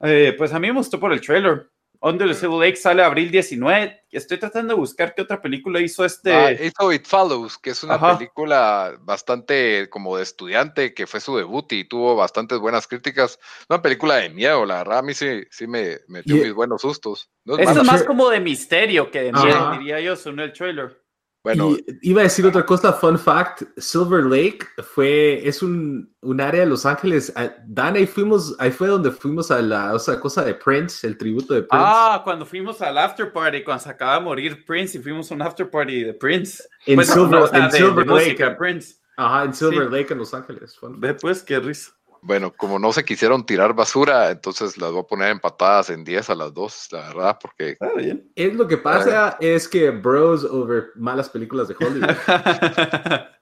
eh, pues a mí me gustó por el trailer. Under the Civil Lake sale abril 19. Estoy tratando de buscar qué otra película hizo este. Ah, hizo It Follows, que es una película bastante como de estudiante, que fue su debut y tuvo bastantes buenas críticas. Una película de miedo, la verdad, a mí sí, sí me, dio mis buenos sustos. es, es más como de misterio que de miedo, diría yo, según el trailer. Bueno, iba a decir otra cosa, fun fact, Silver Lake fue, es un, un área de Los Ángeles, Dan, ahí fuimos, ahí fue donde fuimos a la otra cosa de Prince, el tributo de Prince. Ah, cuando fuimos al after party, cuando se acaba de morir Prince y fuimos a un after party de Prince. En pues, Silver, Lake. Prince. Ajá, en Silver Lake en Los Ángeles. Ve pues, qué risa. Bueno, como no se quisieron tirar basura, entonces las voy a poner empatadas en 10 a las 2, la verdad, porque... Ah, bien. Es lo que pasa es que bros over malas películas de Hollywood.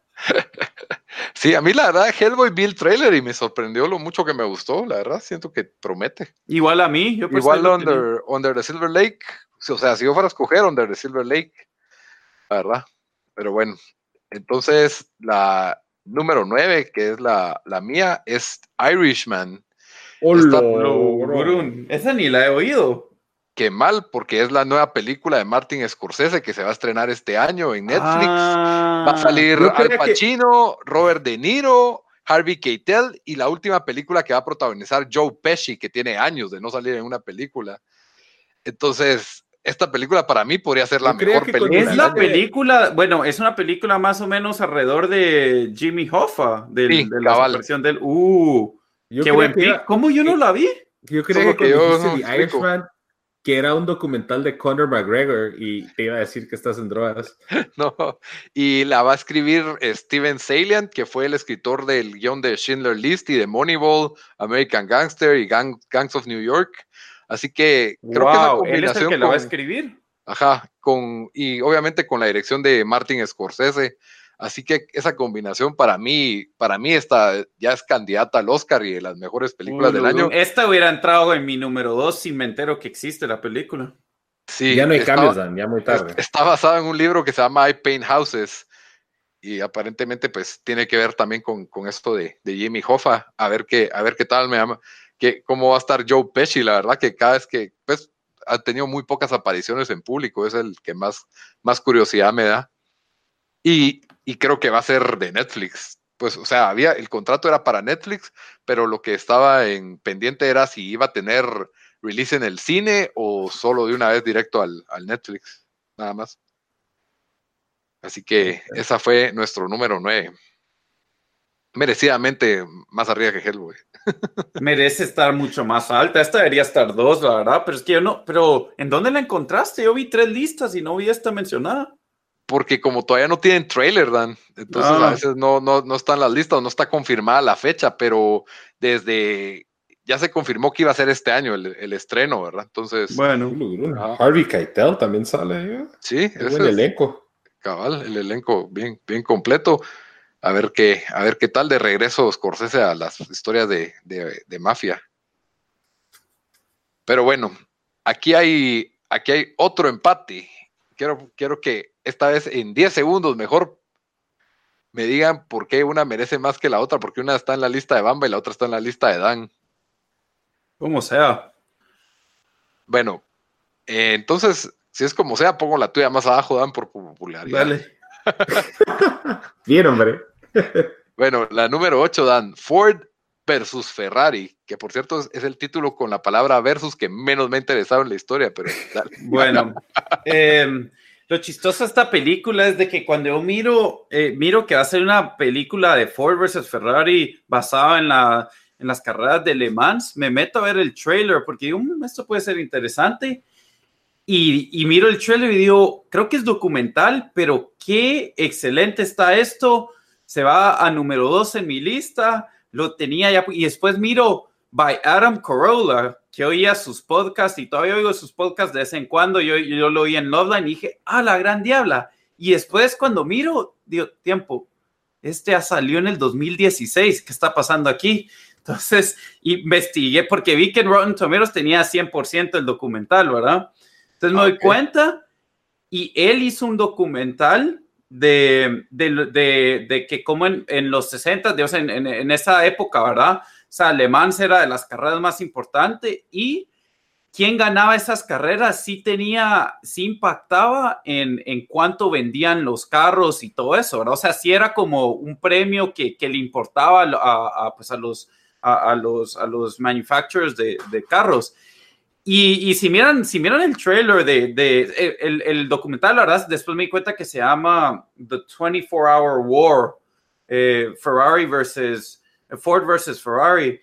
sí, a mí la verdad, Hellboy vi el trailer y me sorprendió lo mucho que me gustó, la verdad, siento que promete. Igual a mí. Yo Igual under, under the Silver Lake, o sea, si yo fuera a escoger Under the Silver Lake, la verdad. Pero bueno, entonces la, número 9, que es la, la mía, es Irishman. Hola, Esa ni la he oído. Qué mal, porque es la nueva película de Martin Scorsese que se va a estrenar este año en Netflix. va a ah, salir Al Pacino, Robert De Niro, Harvey Keitel y la última película que va a protagonizar Joe Pesci, que tiene años de no salir en una película. Entonces, esta película para mí podría ser la mejor película. Es la película, bueno, es una película más o menos alrededor de Jimmy Hoffa, de la versión del. ¡Uh! ¡Qué buen pick! ¿Cómo yo no la vi? Yo creo que, yo The Irishman que era un documental de Conor McGregor y te iba a decir que estás en drogas. No, y la va a escribir Steven Salient, que fue el escritor del guion de Schindler List y de Moneyball, American Gangster y Gangs of New York. Así que creo que la combinación ¿él es que la va a escribir. Ajá, con, y obviamente con la dirección de Martin Scorsese. Así que esa combinación para mí, para mí está, ya es candidata al Oscar y de las mejores películas del año. Esta hubiera entrado en mi número dos si me entero que existe la película. Sí, ya no hay cambios, Dan, ya muy tarde. Está basada en un libro que se llama I Paint Houses y aparentemente pues tiene que ver también con, esto de, Jimmy Hoffa, a ver qué, a ver qué tal me llama, que, cómo va a estar Joe Pesci, la verdad que cada vez que, pues, ha tenido muy pocas apariciones en público, es el que más, más curiosidad me da. Y, creo que va a ser de Netflix. Pues, o sea, había, el contrato era para Netflix, pero lo que estaba en pendiente era si iba a tener release en el cine o solo de una vez directo al, Netflix, nada más. Así que esa fue nuestro número 9. Merecidamente más arriba que Hellboy. Merece estar mucho más alta. Esta debería estar dos, la verdad. Pero es que yo no. Pero, ¿en dónde la encontraste? Yo vi tres listas y no vi esta mencionada porque como todavía no tienen trailer, Dan, entonces a ah. veces no, no, no están las listas, no está confirmada la fecha, pero desde ya se confirmó que iba a ser este año el, estreno, ¿verdad? Entonces. Bueno, Harvey Keitel también sale. ¿eh? Sí, es el elenco. Cabal, el elenco bien, bien completo. A ver qué, a ver qué tal de regreso Scorsese a las historias de, de mafia. Pero bueno, aquí hay, aquí hay otro empate quiero, quiero que esta vez en 10 segundos mejor me digan por qué una merece más que la otra, porque una está en la lista de Bamba y la otra está en la lista de Dan. Como sea. Bueno, eh, entonces, si es como sea, pongo la tuya más abajo, Dan, por popularidad. Dale. Bien, hombre. bueno, la número 8, Dan. Ford versus Ferrari, que por cierto es, el título con la palabra versus que menos me ha interesado en la historia, pero bueno, em, lo chistoso de esta película es de que cuando yo miro, eh, miro que va a ser una película de Ford versus Ferrari basada en, la, en las carreras de Le Mans, me meto a ver el trailer porque digo, mm, esto puede ser interesante. Y, y miro el trailer y digo, creo que es documental, pero qué excelente está esto. Se va a número dos en mi lista lo tenía ya, y después miro by Adam Carolla, que oía sus podcasts y todavía oigo sus podcasts de vez en cuando, yo, yo lo oí en Loveline y dije, ah, la gran diabla. Y después cuando miro, digo, tiempo, este ya salió en el 2016, ¿qué está pasando aquí? Entonces, investigué porque vi que en Rotten Tomatoes tenía 100% el documental, ¿verdad? Entonces me doy cuenta y él hizo un documental de, de, de, que como en, en los 60, Dios, en, en, esa época, ¿verdad? O sea, Alemán era de las carreras más importantes y quien ganaba esas carreras sí tenía, sí impactaba en, en cuánto vendían los carros y todo eso, ¿verdad? O sea, sí era como un premio que, que le importaba a, a, pues a los, a, a, los, a los manufacturers de, de carros. Y, si miran, si miran el trailer de, de el, el, documental, la verdad, después me di cuenta que se llama The 24 Hour War, eh, Ferrari versus Ford versus Ferrari.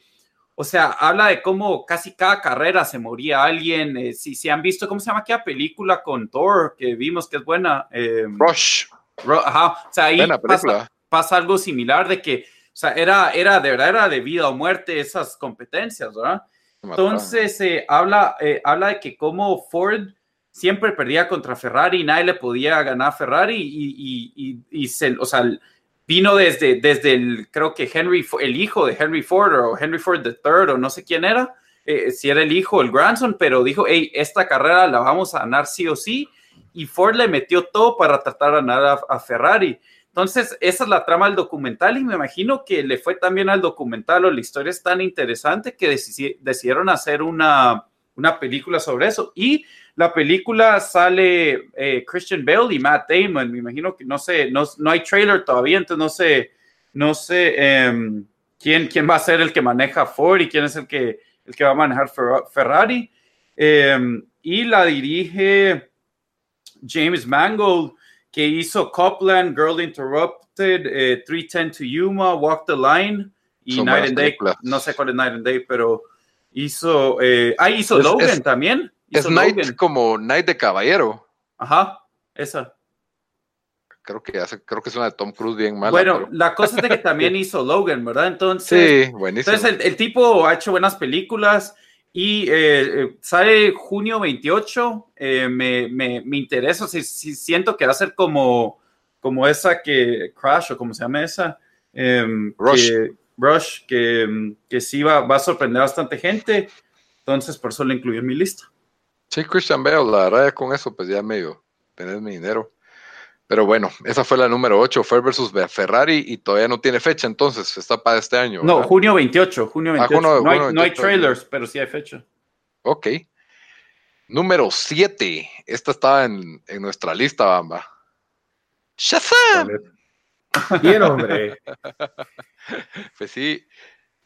O sea, habla de cómo casi cada carrera se moría alguien. Eh, si, si han visto, ¿cómo se llama aquella película con Thor que vimos que es buena? Eh, Rush. ajá. O sea, ahí pasa, pasa, algo similar de que, o sea, era, era de verdad, era de vida o muerte esas competencias, ¿verdad? Entonces, eh, habla, eh, habla de que como Ford siempre perdía contra Ferrari nadie le podía ganar a Ferrari y, se, o sea, vino desde, desde el, creo que Henry, el hijo de Henry Ford o Henry Ford III o no sé quién era, eh, si era el hijo el grandson, pero dijo, hey, esta carrera la vamos a ganar sí o sí y Ford le metió todo para tratar de ganar a Ferrari. Entonces, esa es la trama del documental y me imagino que le fue también al documental o la historia es tan interesante que decidieron hacer una, una película sobre eso. Y la película sale eh, Christian Bale y Matt Damon. Me imagino que no sé, no, no hay trailer todavía, entonces no sé, no sé em, quién, quién va a ser el que maneja Ford y quién es el que, el que va a manejar Ferrari. Em, y la dirige James Mangold que hizo Copland, Girl Interrupted, 310 eh, to Yuma, Walk the Line y Night and Day. No sé cuál es Night and Day, pero hizo. Eh, ah, hizo Logan también. Es Night como Night de Caballero. Ajá, esa. Creo que hace, creo que es una de Tom Cruise bien mala. Bueno, la cosa es de que también hizo Logan, ¿verdad? Entonces, sí, buenísimo. Entonces el, tipo ha hecho buenas películas y eh, eh, sale junio 28. Eh, me, me, me, interesa, si, siento que va a ser como, como esa que Crash o como se llama esa. Em, Rush. Que, Rush, que, que sí va, va a sorprender a bastante gente. Entonces, por eso lo incluí en mi lista. Sí, Christian Bale, la verdad, con eso, pues ya medio tener mi dinero. Pero bueno, esa fue la número 8, Ford versus Ferrari, y todavía no tiene fecha, entonces está para este año. No, junio 28, junio 28. Ah, no, hay, no, hay, trailers, pero sí hay fecha. Ok. Número 7, esta estaba en, en nuestra lista, Bamba. ¡Shazam! Bien, hombre. pues sí.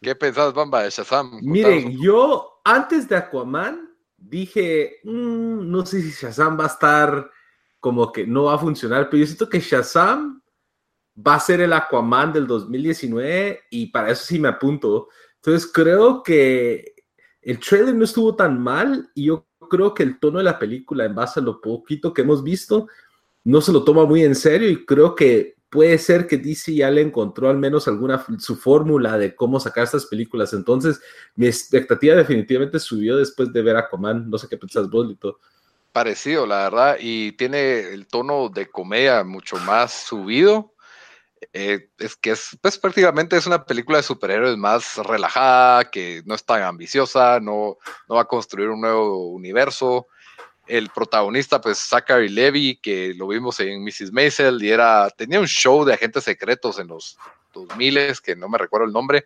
¿Qué pensás, Bamba, de Shazam? Miren, yo antes de Aquaman dije, mm, no sé si Shazam va a estar como que no va a funcionar, pero yo siento que Shazam va a ser el Aquaman del 2019 y para eso sí me apunto. Entonces creo que el trailer no estuvo tan mal y yo creo que el tono de la película, en base a lo poquito que hemos visto, no se lo toma muy en serio y creo que puede ser que DC ya le encontró al menos alguna su fórmula de cómo sacar estas películas. Entonces, mi expectativa definitivamente subió después de ver Aquaman. No sé qué pensás vos, Lito. Parecido, la verdad, y tiene el tono de comedia mucho más subido. Eh, es que es pues, prácticamente es una película de superhéroes más relajada, que no es tan ambiciosa, no, no va a construir un nuevo universo el protagonista, pues Zachary Levy, que lo vimos en Mrs. Maisel, y era, tenía un show de agentes secretos en los 2000, que no me recuerdo el nombre.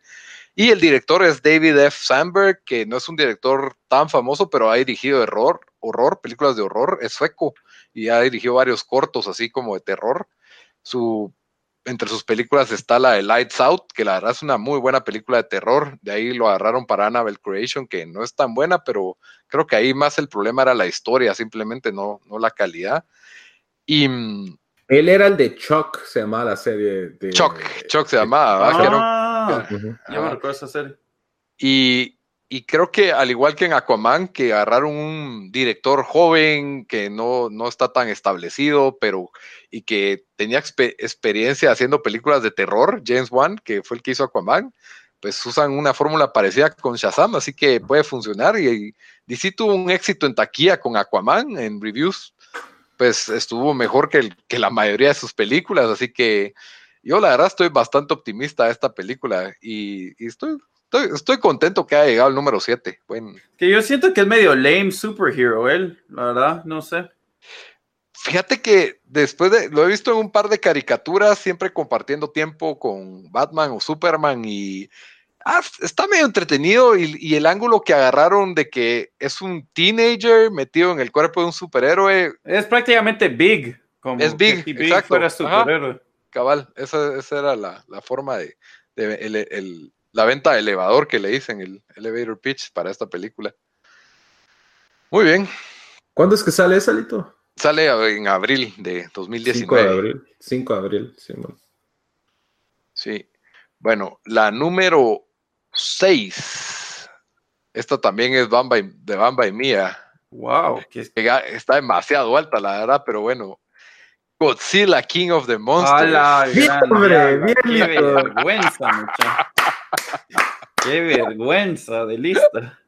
Y el director es David F. Sandberg, que no es un director tan famoso, pero ha dirigido horror, horror, películas de horror, es sueco, y ha dirigido varios cortos así como de terror. Su entre sus películas está la de Lights Out, que la verdad es una muy buena película de terror. De ahí lo agarraron para Annabelle Creation, que no es tan buena, pero creo que ahí más el problema era la historia, simplemente no, no la calidad. Y. Mm, Él era el de Chuck, se llamaba la serie. De, Chuck, Chuck se llamaba. Ah, ya me recuerdo esa serie. Y, y creo que al igual que en Aquaman, que agarraron un director joven que no, no está tan establecido, pero y que tenía experiencia haciendo películas de terror, James Wan, que fue el que hizo Aquaman, pues usan una fórmula parecida con Shazam, así que puede funcionar. Y DC tuvo un éxito en taquilla con Aquaman en reviews, pues estuvo mejor que, que la mayoría de sus películas, así que yo la verdad estoy bastante optimista de esta película y, y estoy Estoy, contento que haya llegado el número 7. Que yo siento que es medio lame superhero él, la verdad, no sé. Fíjate que después de, lo he visto en un par de caricaturas, siempre compartiendo tiempo con Batman o Superman y ah, está medio entretenido y, el ángulo que agarraron de que es un teenager metido en el cuerpo de un superhéroe. Es prácticamente Big. Como es Big, exacto. Cabal, esa, era la, forma de, el la venta de elevador que le dicen, el elevator pitch para esta película. Muy bien. ¿Cuándo es que sale esa, Lito? Sale en abril de 2019. 5 de abril, 5 de abril, sí. Bueno. Sí. Bueno, la número 6. Esta también es Bamba de Bamba y Mía. Wow. Está demasiado alta, la verdad, pero bueno. Godzilla, King of the Monsters. bien, hombre, bien, Qué vergüenza, muchacho. Qué vergüenza de lista.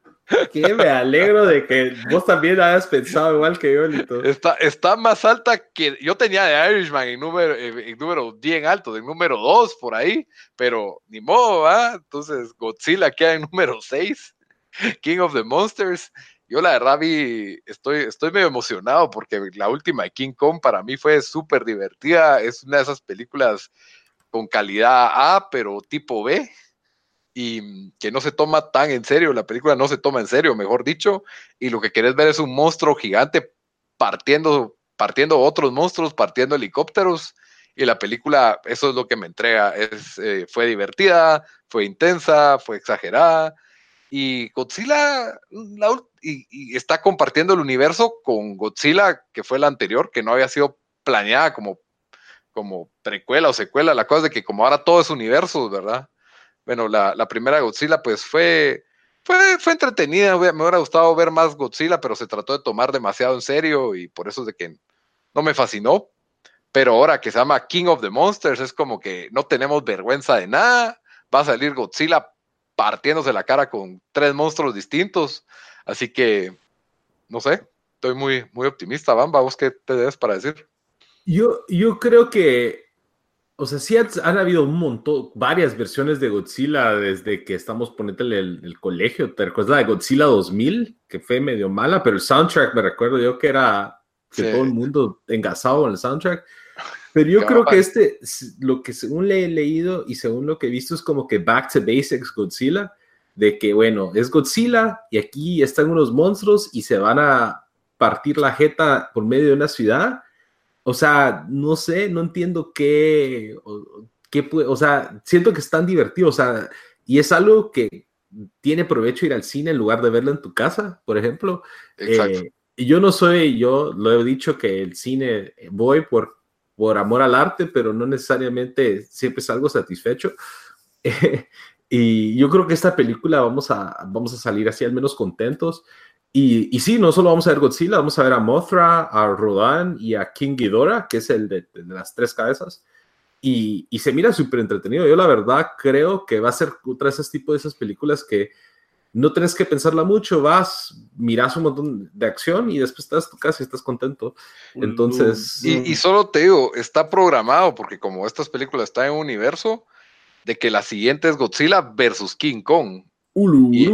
Que me alegro de que vos también hayas pensado igual que yo, Lito. Está, está más alta que yo tenía de Irishman en número, en número bien alto, en número 2 por ahí, pero ni modo, ¿va? Entonces Godzilla queda en número 6, King of the Monsters. Yo la verdad vi, estoy, estoy medio emocionado porque la última de King Kong para mí fue súper divertida. Es una de esas películas con calidad A, pero tipo B y que no se toma tan en serio, la película no se toma en serio, mejor dicho, y lo que querés ver es un monstruo gigante partiendo, partiendo otros monstruos, partiendo helicópteros, y la película, eso es lo que me entrega, es, eh, fue divertida, fue intensa, fue exagerada, y Godzilla y, está compartiendo el universo con Godzilla, que fue la anterior, que no había sido planeada como, como precuela o secuela, la cosa es de que como ahora todo es universo, ¿verdad? bueno, la, primera Godzilla pues fue, fue, fue entretenida, me hubiera gustado ver más Godzilla, pero se trató de tomar demasiado en serio y por eso es de que no me fascinó. Pero ahora que se llama King of the Monsters, es como que no tenemos vergüenza de nada. Va a salir Godzilla partiéndose la cara con tres monstruos distintos. Así que, no sé, estoy muy, muy optimista. Bamba, ¿vos qué te debes para decir? Yo, yo creo que o sea, sí han, habido un montón, varias versiones de Godzilla desde que estamos poniéndole el, el, colegio. ¿Te recuerdas la de Godzilla 2000? Que fue medio mala, pero el soundtrack me recuerdo yo que era que todo el mundo engasado en el soundtrack. Pero yo creo que este, lo que según le he leído y según lo que he visto es como que Back to Basics Godzilla, de que bueno, es Godzilla y aquí están unos monstruos y se van a partir la jeta por medio de una ciudad o sea, no sé, no entiendo qué, qué o sea, siento que es tan divertido, o sea, y es algo que tiene provecho ir al cine en lugar de verlo en tu casa, por ejemplo. Exacto. Eh, y yo no soy, yo lo he dicho que el cine voy por, por amor al arte, pero no necesariamente siempre salgo satisfecho. y yo creo que esta película vamos a, vamos a salir así al menos contentos. Y, sí, no solo vamos a ver Godzilla, vamos a ver a Mothra, a Rodan y a King Ghidorah, que es el de, las tres cabezas. Y, se mira súper entretenido. Yo la verdad creo que va a ser otra de esas tipos de esas películas que no tienes que pensarla mucho, vas, miras un montón de acción y después estás casa y estás contento. Entonces... Y, y solo te digo, está programado porque como estas películas están en un universo, de que la siguiente es Godzilla versus King Kong. Y,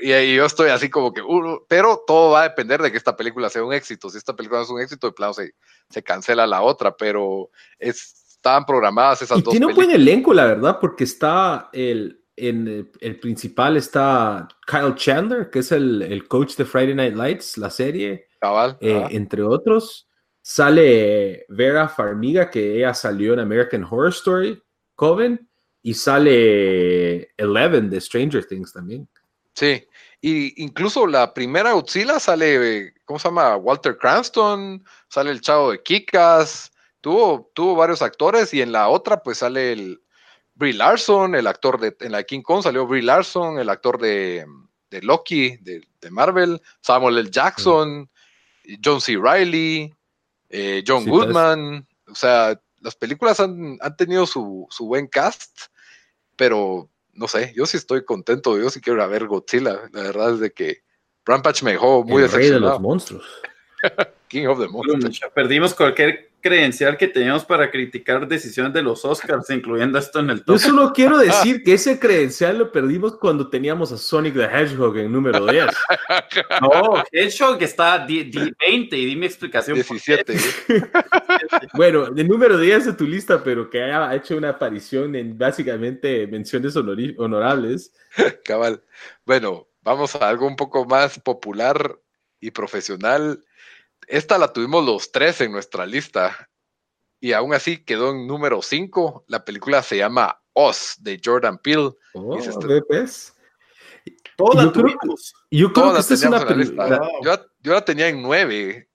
y, yo estoy así como que, pero todo va a depender de que esta película sea un éxito. Si esta película no es un éxito, de plano se, se cancela la otra, pero estaban programadas esas y dos. Tiene un buen elenco, la verdad, porque está el, en el, principal está Kyle Chandler, que es el, el, coach de Friday Night Lights, la serie, Cabal, eh, entre otros. Sale Vera Farmiga, que ella salió en American Horror Story, Coven y sale Eleven de Stranger Things también. Sí, y incluso la primera Godzilla sale, ¿cómo se llama? Walter Cranston, sale el chavo de Kikas, tuvo, tuvo varios actores y en la otra pues sale el Brie Larson, el actor de, en la King Kong salió Brie Larson, el actor de, de Loki, de, Marvel, Samuel L. Jackson, John C. Reilly, eh, John Goodman, o sea, las películas han, han tenido su, su, buen cast pero no sé, yo sí estoy contento, yo sí quiero ir a ver Godzilla. La verdad es de que Rampage me dejó muy El rey de los monstruos. King of the Monsters. Perdimos cualquier credencial que teníamos para criticar decisiones de los Oscars, incluyendo esto en el top. Yo solo quiero decir que ese credencial lo perdimos cuando teníamos a Sonic the Hedgehog en número 10. No, Hedgehog está 20 y dime explicación. 17. bueno, el número 10 de tu lista, pero que haya hecho una aparición en básicamente menciones honorables. Cabal. Bueno, vamos a algo un poco más popular y profesional esta la tuvimos los tres en nuestra lista y aún así quedó en número 5. La película se llama Oz de Jordan Peele. Oh, Toda yo creo, yo creo que esta es una película. Yo, la tenía en 9.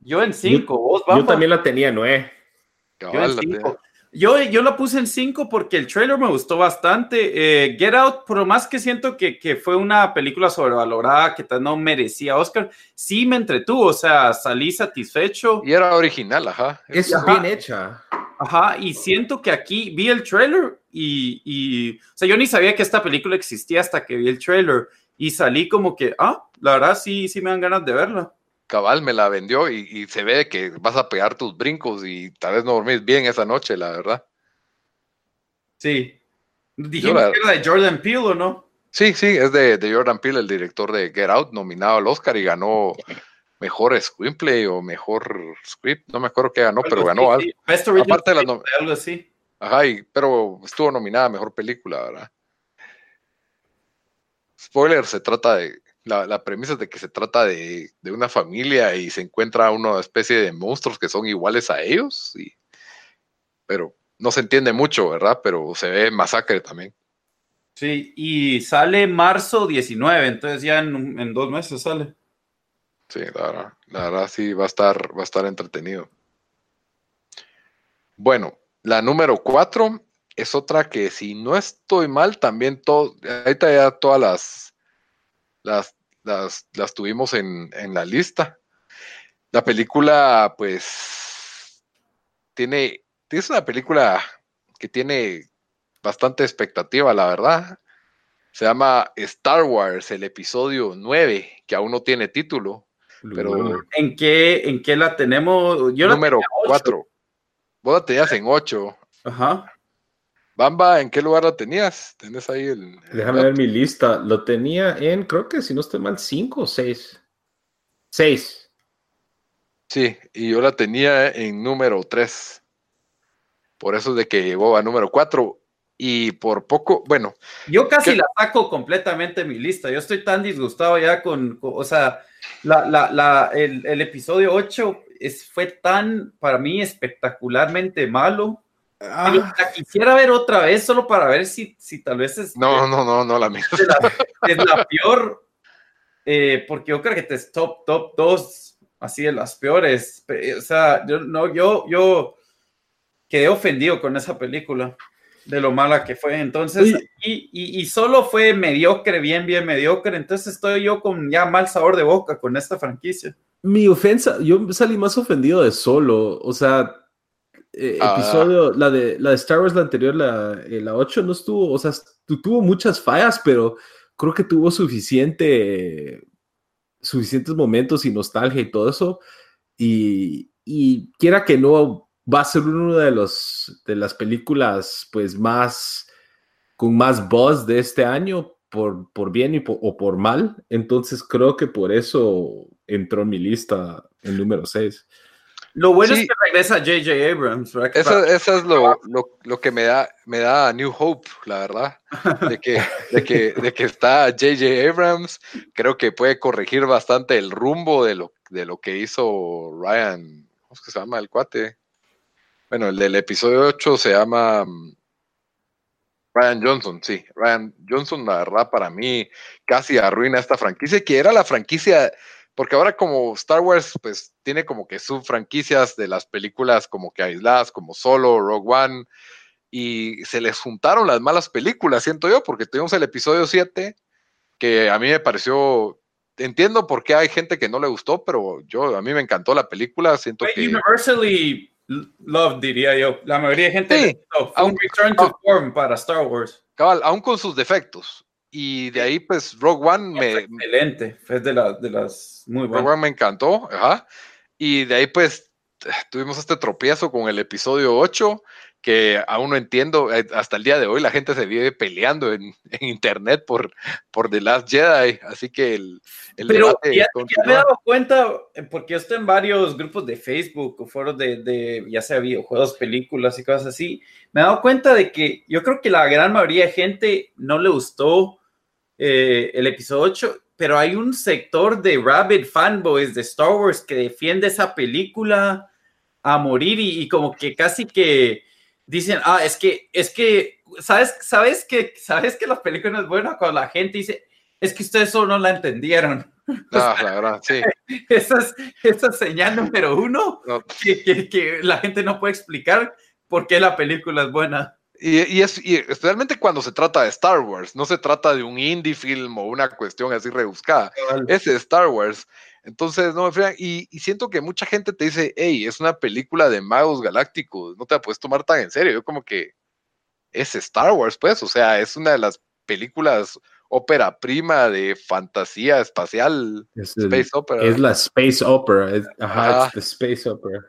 Yo en 5. Yo, yo, también la tenía en 9. Yo en 5. Yo, yo la puse en 5 porque el trailer me gustó bastante. Eh, Get Out, por más que siento que, que, fue una película sobrevalorada, que no merecía Oscar, sí me entretuvo, o sea, salí satisfecho. Y era original, ajá. Es bien hecha. Ajá, y siento que aquí vi el trailer y, y, o sea, yo ni sabía que esta película existía hasta que vi el trailer y salí como que, ah, la verdad sí, sí me dan ganas de verla cabal me la vendió y, se ve que vas a pegar tus brincos y tal vez no dormís bien esa noche, la verdad. Sí. Dijimos que era de Jordan Peele, ¿o no? Sí, sí, es de, Jordan Peele, el director de Get Out, nominado al Oscar y ganó mejor screenplay o mejor script, no me acuerdo qué ganó, pero ganó algo. Aparte de la algo así. Ajá, pero estuvo nominada a mejor película, ¿verdad? Spoiler, se trata de la, premisa es de que se trata de, una familia y se encuentra una especie de monstruos que son iguales a ellos, y, pero no se entiende mucho, ¿verdad? Pero se ve masacre también. Sí, y sale marzo 19, entonces ya en, dos meses sale. Sí, la verdad, sí va a estar, va a estar entretenido. Bueno, la número cuatro es otra que si no estoy mal, también todo, ahorita ya todas las las, las, las tuvimos en, en, la lista. La película, pues, tiene, es una película que tiene bastante expectativa, la verdad. Se llama Star Wars, el episodio 9, que aún no tiene título. Pero ¿En qué, en qué la tenemos? Yo número 4. Vos la tenías en 8. Ajá. Bamba, ¿en qué lugar la tenías? Tenés ahí el. Déjame ver mi lista. Lo tenía en, creo que si no estoy mal, 5 o 6. 6. Sí, y yo la tenía en número 3. Por eso es de que llegó a número 4 y por poco, bueno. Yo casi la saco completamente de mi lista. Yo estoy tan disgustado ya con, o sea, la, la, la, el, el, episodio 8 es, fue tan, para mí, espectacularmente malo. Ah. La quisiera ver otra vez solo para ver si, si tal vez es... No, no, no, no, la misma. Es la, peor, eh, porque yo creo que te es top, top 2, así de las peores. O sea, yo, no, yo, yo quedé ofendido con esa película de lo mala que fue. Entonces, y, y, solo fue mediocre, bien, bien mediocre. Entonces estoy yo con ya mal sabor de boca con esta franquicia. Mi ofensa, yo salí más ofendido de solo. O sea, eh, ah. episodio, la de, la de Star Wars, la anterior, la, eh, la 8, no estuvo, o sea, tuvo muchas fallas, pero creo que tuvo suficiente, suficientes momentos y nostalgia y todo eso. Y, y quiera que no va a ser una de, los, de las películas pues más con más buzz de este año por, por bien y o por mal. Entonces creo que por eso entró en mi lista el número 6. Lo bueno es que regresa J.J. Abrams. Eso, eso, es lo, lo, lo, que me da, me da New Hope, la verdad. De que, de que, de que está J.J. Abrams. Creo que puede corregir bastante el rumbo de lo, de lo que hizo Ryan. ¿Cómo es que se llama el cuate? Bueno, el del episodio 8 se llama mm, Ryan Johnson, sí. Ryan Johnson, la verdad, para mí casi arruina esta franquicia, que era la franquicia, porque ahora como Star Wars, pues tiene como que subfranquicias de las películas como que aisladas, como Solo, Rogue One, y se les juntaron las malas películas, siento yo, porque tuvimos el episodio 7, que a mí me pareció entiendo por qué hay gente que no le gustó, pero yo a mí me encantó la película, siento que universally love, diría yo. La mayoría de gente sí, un return to form para Star Wars. Cabal, aún con sus defectos. Y de ahí, pues, Rogue One me. Excelente, es de, de las muy buenas. Rogue One me encantó, ajá. Y de ahí, pues, tuvimos este tropiezo con el episodio 8 que aún no entiendo, eh, hasta el día de hoy la gente se vive peleando en, internet por, por The Last Jedi, así que el, el Pero ya, me he dado cuenta, eh, porque yo estoy en varios grupos de Facebook o foros de, de, ya sea videojuegos, películas y cosas así, me he dado cuenta de que yo creo que la gran mayoría de gente no le gustó eh, el episodio 8, pero hay un sector de Rabbit fanboys de Star Wars que defiende esa película a morir y como que casi que dicen, ah, es que, es que, ¿sabes, sabes que, sabes que la película es buena cuando la gente dice, es que ustedes solo no la entendieron. Ah, la verdad, sí. Esa es, esa señal número uno que, que, que, la gente no puede explicar por qué la película es buena. Y, y, es y especialmente cuando se trata de Star Wars, no se trata de un indie film o una cuestión así rebuscada. Es Star Wars. Entonces, no me frean. Y, siento que mucha gente te dice, hey, es una película de magos galácticos, no te la puedes tomar tan en serio. Yo como que es Star Wars, pues, o sea, es una de las películas ópera prima de fantasía espacial. Es, space opera. es la Space Opera. ajá, es Space Opera.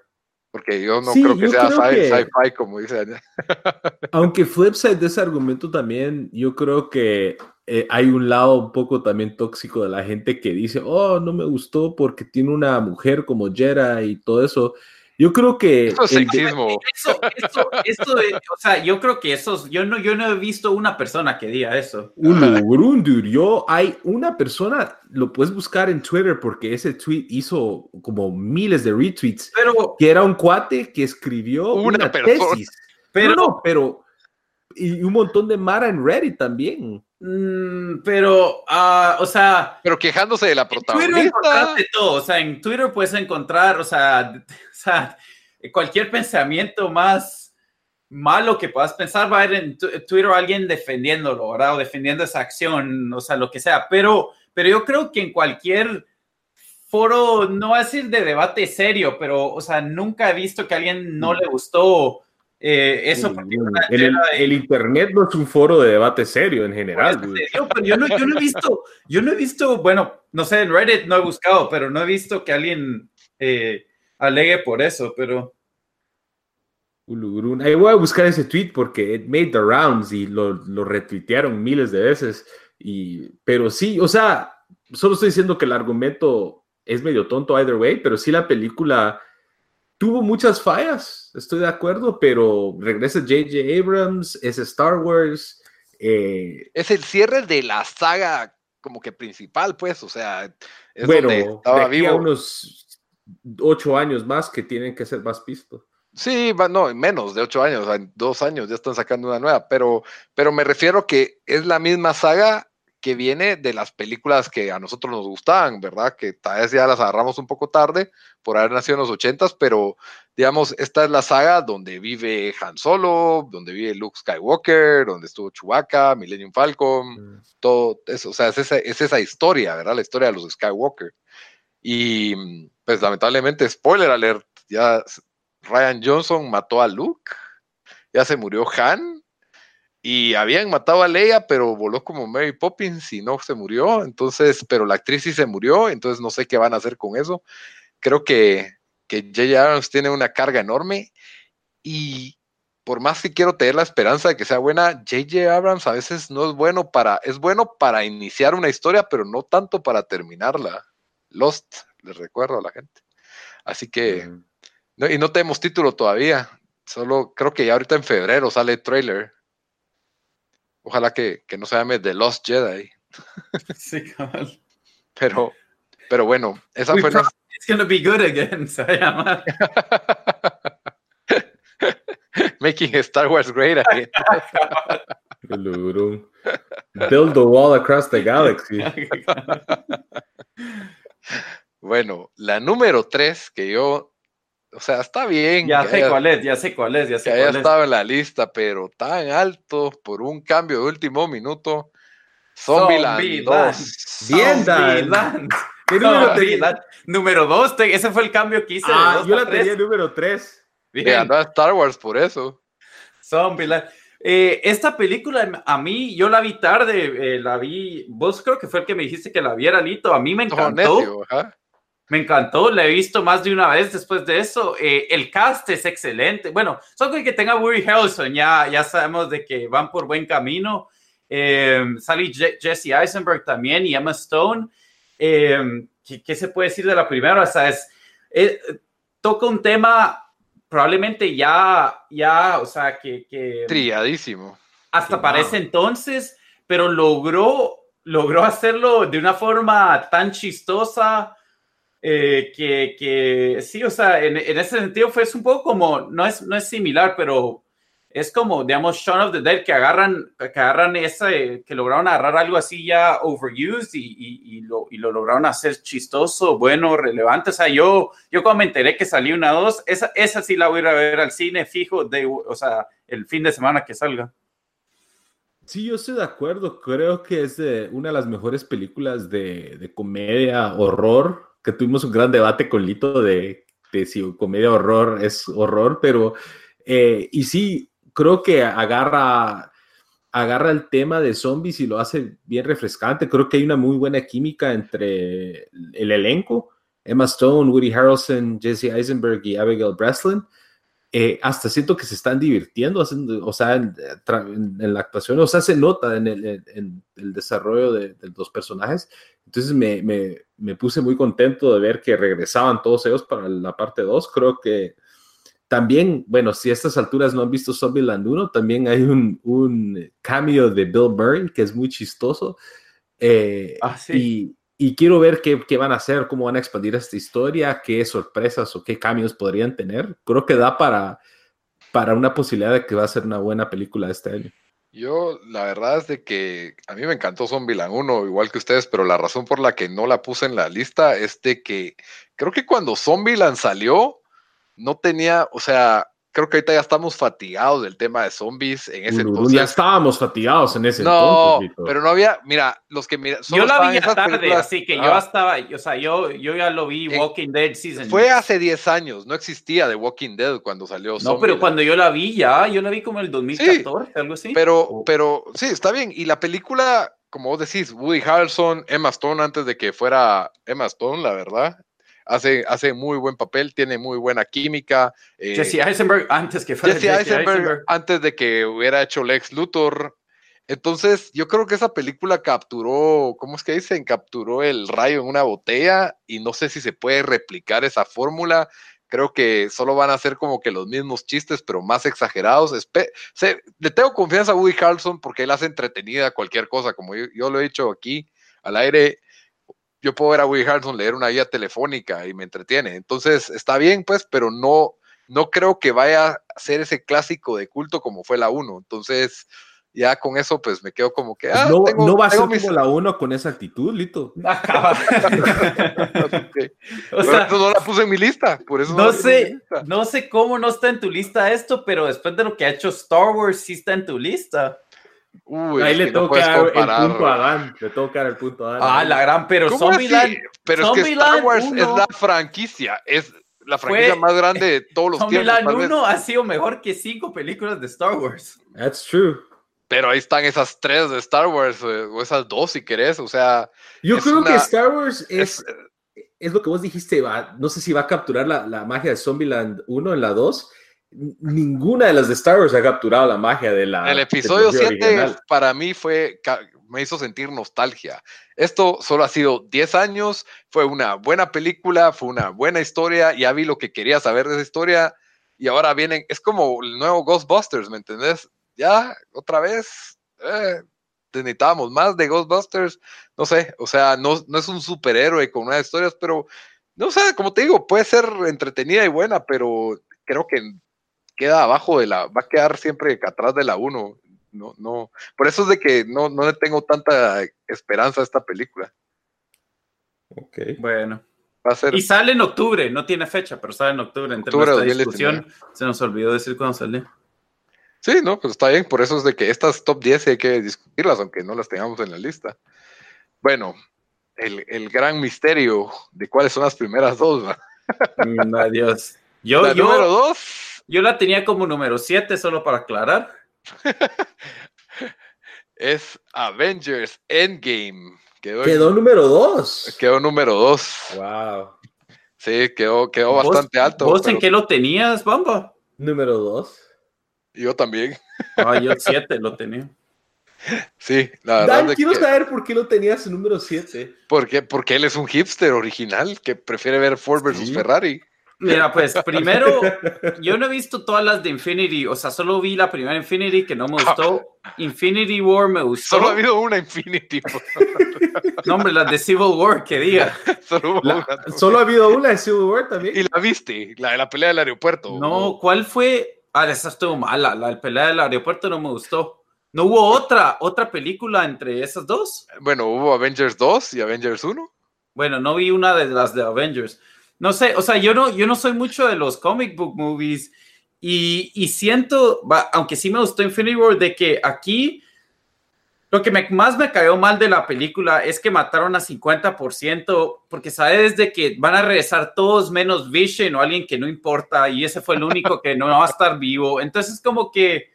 Porque yo no creo que sea sci-fi, como dice Aunque flipside de ese argumento también, yo creo que eh, hay un lado un poco también tóxico de la gente que dice, oh, no me gustó porque tiene una mujer como Jera y todo eso. Yo creo que. Eso es sexismo. Eso, eso, eso o sea, yo creo que eso. Yo no, yo no he visto una persona que diga eso. Un dude. Yo, hay una persona, lo puedes buscar en Twitter porque ese tweet hizo como miles de retweets. Pero. Que era un cuate que escribió una, tesis. Pero. No, pero. Y un montón de Mara en Reddit también. Mm, pero, uh, o sea. Pero quejándose de la protagonista. En Twitter todo. O sea, en Twitter puedes encontrar, o sea, o sea, cualquier pensamiento más malo que puedas pensar va a haber en Twitter alguien defendiéndolo, ¿verdad? O defendiendo esa acción, o sea, lo que sea. Pero, pero yo creo que en cualquier foro, no va a decir de debate serio, pero, o sea, nunca he visto que a alguien no mm. le gustó eh, eso. el, Internet no es un foro de debate serio en general. yo, no, he visto, yo no he visto, bueno, no sé, en Reddit no he buscado, pero no he visto que alguien eh, alegue por eso, pero... Ahí voy a buscar ese tweet porque it made the rounds y lo, lo retuitearon miles de veces. Y, pero sí, o sea, solo estoy diciendo que el argumento es medio tonto either way, pero sí la película tuvo muchas fallas, estoy de acuerdo, pero regresa J.J. Abrams, es Star Wars. Eh, es el cierre de la saga como que principal, pues, o sea, es bueno, estaba vivo. unos ocho años más que tienen que ser más pistos. Sí, no, menos de ocho años, dos años ya están sacando una nueva, pero, pero me refiero que es la misma saga que viene de las películas que a nosotros nos gustaban, ¿verdad? Que tal vez ya las agarramos un poco tarde por haber nacido en los ochentas, pero digamos, esta es la saga donde vive Han Solo, donde vive Luke Skywalker, donde estuvo Chewbacca, Millennium Falcon, mm. todo eso, o sea, es esa, es esa historia, ¿verdad? La historia de los Skywalker. Y pues lamentablemente, spoiler alert, ya Ryan Johnson mató a Luke, ya se murió Han, y habían matado a Leia, pero voló como Mary Poppins y no se murió. Entonces, pero la actriz sí se murió, entonces no sé qué van a hacer con eso. Creo que, que J.J. Abrams tiene una carga enorme y por más que quiero tener la esperanza de que sea buena, J.J. Abrams a veces no es bueno para, es bueno para iniciar una historia, pero no tanto para terminarla. Lost, les recuerdo a la gente. Así que, y no tenemos título todavía. Solo creo que ya ahorita en febrero sale el trailer. Ojalá que, que no se llame The Lost Jedi. Sí, cabal. Pero, pero bueno, esa fue. It's gonna be good again, se llama. Making Star Wars great again. Build the wall across the galaxy. bueno, la número tres que yo o sea, está bien. Ya sé cuál es, ya sé cuál es, ya sé que haya estado en la lista, pero tan alto por un cambio de último minuto. Zombieland 2. Bien, Dan. Número, número 2, ese fue el cambio que hice. Ah, yo la tenía número 3. Bien. a Star Wars por eso. Zombieland. Eh, esta película, a mí, yo la vi tarde, eh, la vi, vos creo que fue el que me dijiste que la viera, Lito, a mí me encantó. Me encantó, la he visto más de una vez después de eso. Eh, el cast es excelente. Bueno, solo que tenga Woody Harrelson, ya, ya sabemos de que van por buen camino. Eh, sale Jesse Eisenberg también y Emma Stone. Eh, ¿qué, se puede decir de la primera? O sea, es, toca un tema probablemente ya, ya, o sea, que... que Triadísimo. Hasta parece entonces, pero logró, logró hacerlo de una forma tan chistosa eh, que, que, sí, o sea, en, en, ese sentido fue un poco como, no es, no es similar, pero es como, digamos, Shaun of the Dead, que agarran, que agarran ese, que lograron agarrar algo así ya overused y, y, lo, y lo lograron hacer chistoso, bueno, relevante. O sea, yo, yo cuando me enteré que salió una dos, esa, esa sí la voy a ir a ver al cine fijo, de, o sea, el fin de semana que salga. Sí, yo estoy de acuerdo. Creo que es de una de las mejores películas de, de comedia, horror que tuvimos un gran debate con Lito de, de si comedia horror es horror, pero eh, y sí, creo que agarra, agarra el tema de zombies y lo hace bien refrescante. Creo que hay una muy buena química entre el elenco, Emma Stone, Woody Harrelson, Jesse Eisenberg y Abigail Breslin. Eh, hasta siento que se están divirtiendo, haciendo, o sea, en, la actuación, o sea, se nota en el, en el desarrollo de, de, los personajes. Entonces me, me, me, puse muy contento de ver que regresaban todos ellos para la parte 2. Creo que también, bueno, si a estas alturas no han visto Zombieland 1, también hay un, un cameo de Bill Murray que es muy chistoso. Eh, ah, sí. y, y quiero ver qué, qué, van a hacer, cómo van a expandir esta historia, qué sorpresas o qué cambios podrían tener. Creo que da para, para una posibilidad de que va a ser una buena película este año. Yo, la verdad es de que a mí me encantó Zombieland 1, igual que ustedes, pero la razón por la que no la puse en la lista es de que creo que cuando Zombieland salió, no tenía, o sea, creo que ahorita ya estamos fatigados del tema de zombies en ese entonces. Ya estábamos fatigados en ese no, pero no había, mira, los que mira, Yo la vi tarde, así que yo estaba, o sea, yo, yo ya lo vi Walking Dead Season. Fue hace 10 años, no existía The Walking Dead cuando salió. No, pero cuando yo la vi ya, yo la vi como en el 2014, algo así. Pero, pero sí, está bien. Y la película, como vos decís, Woody Harrelson, Emma Stone antes de que fuera Emma Stone, la verdad, hace, hace muy buen papel, tiene muy buena química. Eh, Jesse Eisenberg antes que fuera Jesse, Eisenberg, antes de que hubiera hecho Lex Luthor. Entonces, yo creo que esa película capturó, ¿cómo es que dicen? Capturó el rayo en una botella y no sé si se puede replicar esa fórmula. Creo que solo van a ser como que los mismos chistes, pero más exagerados. le tengo confianza a Woody Harrelson porque él hace entretenida cualquier cosa, como yo lo he dicho aquí al aire yo puedo ver a Woody Harrelson leer una guía telefónica y me entretiene. Entonces, está bien, pues, pero no, no creo que vaya a ser ese clásico de culto como fue la 1. Entonces, ya con eso, pues me quedo como que. Ah, no, no, va a ser como la 1 con esa actitud, Lito. o sea, no la puse en mi lista. Por eso no, sé, no sé cómo no está en tu lista esto, pero después de lo que ha hecho Star Wars, sí está en tu lista. Ahí le toca el punto a Dan. Le toca el punto a Dan. Ah, la gran, pero Zombieland. Pero es que Star Wars es la franquicia. Es la franquicia más grande de todos los tiempos. Zombieland 1 ha sido mejor que cinco películas de Star Wars. That's true. Pero ahí están esas tres de Star Wars, eh, o esas dos si querés. O sea. Yo creo que Star Wars es, es, lo que vos dijiste. Va, no sé si va a capturar la, la magia de Zombieland 1 en la 2 ninguna de las de Star Wars ha capturado la magia de la. El episodio 7 para mí fue. me hizo sentir nostalgia. Esto solo ha sido 10 años, fue una buena película, fue una buena historia, ya vi lo que quería saber de esa historia y ahora vienen, es como el nuevo Ghostbusters, ¿me entendés? Ya, otra vez, eh, necesitábamos más de Ghostbusters, no sé, o sea, no, no es un superhéroe con unas historias, pero, no sé, como te digo, puede ser entretenida y buena, pero creo que queda abajo de la, va a quedar siempre atrás de la 1. No, no, por eso es de que no, no le tengo tanta esperanza a esta película. Ok. Bueno. Y sale en octubre, no tiene fecha, pero sale en octubre. En octubre esta discusión, se nos olvidó decir cuándo sale. Sí, no, pues está bien, por eso es de que estas top 10 hay que discutirlas, aunque no las tengamos en la lista. Bueno, el, gran misterio de cuáles son las primeras dos. Mm, adiós. Yo, la número dos yo la tenía como número 7, solo para aclarar. es Avengers Endgame. Quedó, número 2. Quedó número 2. Wow. Sí, quedó, quedó bastante alto. ¿Vos en qué lo tenías, Bamba? Número 2. Yo también. Ah, yo 7 lo tenía. Sí, la verdad. Dan, quiero saber por qué lo tenías en número 7. Porque, porque él es un hipster original que prefiere ver Ford versus Ferrari. Mira, pues primero, yo no he visto todas las de Infinity, o sea, solo vi la primera Infinity que no me gustó. Infinity War me gustó. Solo ha habido una Infinity. no, hombre, la de Civil War, que diga. Solo, ha habido una de Civil War también. Y la viste, la de la pelea del aeropuerto. No, ¿cuál fue? Ah, esa estuvo mala, la, la pelea del aeropuerto no me gustó. ¿No hubo otra, otra película entre esas dos? Bueno, hubo Avengers 2 y Avengers 1. Bueno, no vi una de las de Avengers. No sé, o sea, yo no, yo no soy mucho de los comic book movies y, y siento, aunque sí me gustó Infinity War, de que aquí lo que más me cayó mal de la película es que mataron a 50%, porque sabes de que van a regresar todos menos Vision o alguien que no importa, y ese fue el único que no va a estar vivo. Entonces, como que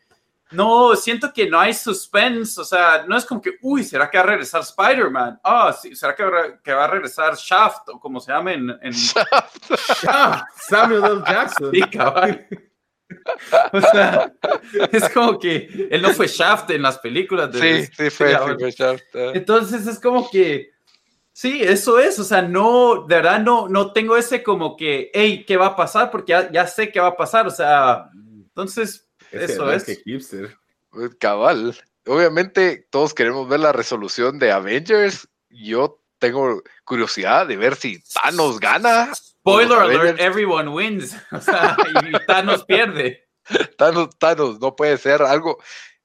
no, siento que no hay suspense, o sea, no es como que, uy, ¿será que va a regresar Spider-Man? Ah, sí, ¿será que va, que va, a regresar Shaft o como se llama en... Shaft. Samuel L. Jackson. Sí, cabal. O sea, es como que él no fue Shaft en las películas. De sí, sí, fue, fue Shaft. Eh. Entonces es como que, sí, eso es, o sea, no, de verdad no, no tengo ese como que, hey, ¿qué va a pasar? Porque ya, ya sé qué va a pasar, o sea, entonces eso es. Pues, cabal. Obviamente todos queremos ver la resolución de Avengers. Yo tengo curiosidad de ver si Thanos gana. Spoiler alert, everyone wins. O sea, y Thanos pierde. Thanos, Thanos, no puede ser algo.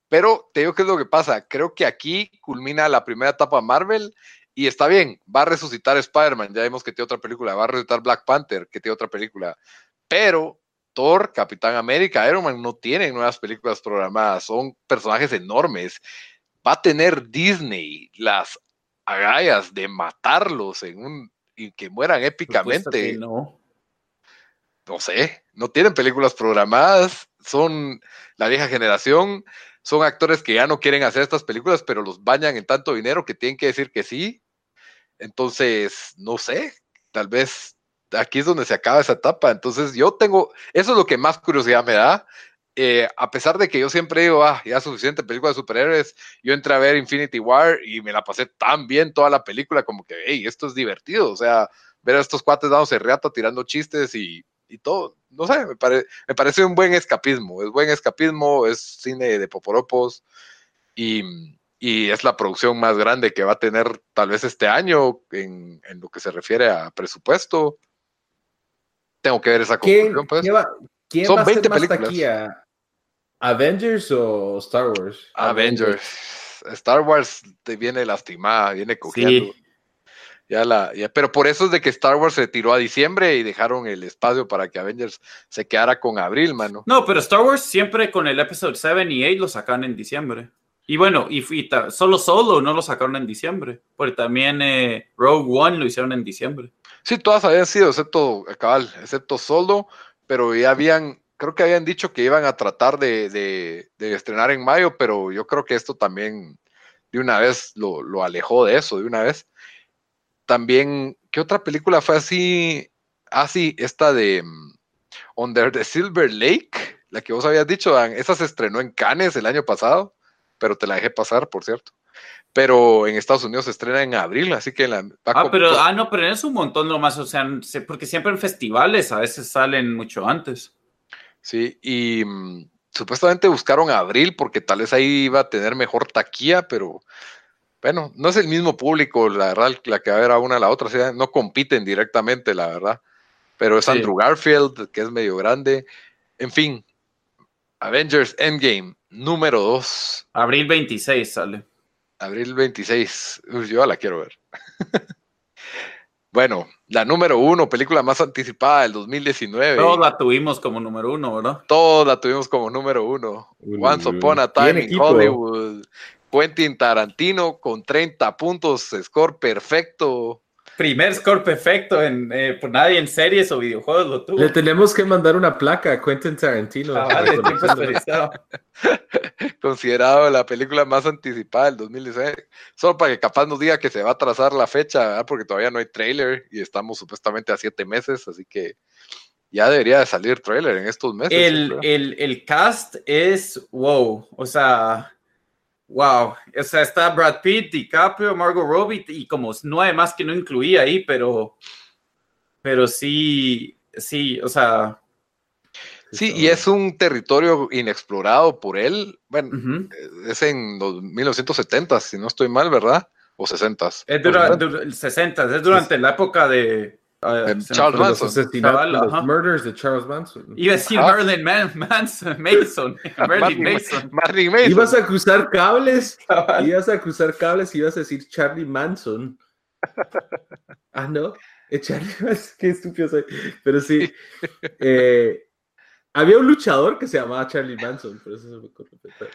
Pero te digo qué es lo que pasa. Creo que aquí culmina la primera etapa Marvel y está bien. Va a resucitar Spider-Man. Ya vimos que tiene otra película. Va a resucitar Black Panther, que tiene otra película. Pero Thor, Capitán América, Iron Man no tienen nuevas películas programadas, son personajes enormes. Va a tener Disney las agallas de matarlos en un y que mueran épicamente. no. no sé, no tienen películas programadas, son la vieja generación, son actores que ya no quieren hacer estas películas, pero los bañan en tanto dinero que tienen que decir que sí. Entonces, no sé, tal vez aquí es donde se acaba esa etapa. Entonces, yo tengo, eso es lo que más curiosidad me da. Eh, a pesar de que yo siempre digo, ah, ya suficiente película de superhéroes, yo entré a ver Infinity War y me la pasé tan bien toda la película como que, hey, esto es divertido, o sea, ver a estos cuates dándose reata, tirando chistes y, y todo, no sé, me, me, parece un buen escapismo, es buen escapismo, es cine de poporopos y, y, es la producción más grande que va a tener tal vez este año en, en lo que se refiere a presupuesto. Tengo que ver esa conclusión, pues. ¿Quién Son va 20 a ser más películas. ¿Avengers o Star Wars? Avengers. Star Wars te viene lastimada, viene cogiendo. Ya la, ya, pero por eso es de que Star Wars se tiró a diciembre y dejaron el espacio para que Avengers se quedara con abril, mano. No, pero Star Wars siempre con el episodio 7 y 8 lo sacan en diciembre. Y bueno, y, solo Solo no lo sacaron en diciembre, porque también eh, Rogue One lo hicieron en diciembre. Sí, todas habían sido, excepto cabal, excepto Solo, pero ya habían creo que habían dicho que iban a tratar de, estrenar en mayo, pero yo creo que esto también de una vez lo, alejó de eso, de una vez. También, ¿qué otra película fue así? Ah, sí, esta de mm, Under the Silver Lake, la que vos habías dicho, esa se estrenó en Cannes el año pasado, pero te la dejé pasar, por cierto. Pero en Estados Unidos se estrena en abril, así que la... Ah, pero, ah, no, pero es un montón nomás, o sea, porque siempre en festivales a veces salen mucho antes. Sí, y mm, supuestamente buscaron a Abril porque tal vez ahí iba a tener mejor taquilla, pero bueno, no es el mismo público, la verdad, la que va a ver a una a la otra, o sea, no compiten directamente, la verdad. Pero es Andrew Garfield, que es medio grande. En fin, Avengers Endgame, número 2. Abril 26 sale. Abril 26. yo la quiero ver. Bueno, la número uno, película más anticipada del 2019. Todos la tuvimos como número uno, ¿verdad? Todos la tuvimos como número uno. Once Upon a Time in Hollywood. Quentin Tarantino con 30 puntos, score perfecto. Primer score perfecto en eh, por nadie en series o videojuegos lo tuvo. Le tenemos que mandar una placa a Quentin Tarantino. Ah, Considerado la película más anticipada del 2016. Solo para que capaz nos diga que se va a trazar la fecha, porque todavía no hay trailer y estamos supuestamente a siete meses, así que ya debería de salir trailer en estos meses. El, el, el cast es wow, o sea, Wow, o sea, está Brad Pitt, DiCaprio, Margot Robbie y como nueve más que no incluía ahí, pero, pero sí, sí, o sea. Sí, y es un territorio inexplorado por él. Bueno, es en los 1970, si no estoy mal, ¿verdad? O 60. Es durante 60, es durante la época de Uh, Charles Manson. Los murders de Charles Manson. Iba a decir Marilyn Manson, Mason. Marilyn Mason. Marilyn Mason. Ibas a acusar cables. Ibas a acusar cables y ibas a decir Charlie Manson. ah, no. Eh, Charlie Manson. Qué estúpido soy. Pero sí. Eh, había un luchador que se llamaba Charlie Manson. Por eso se me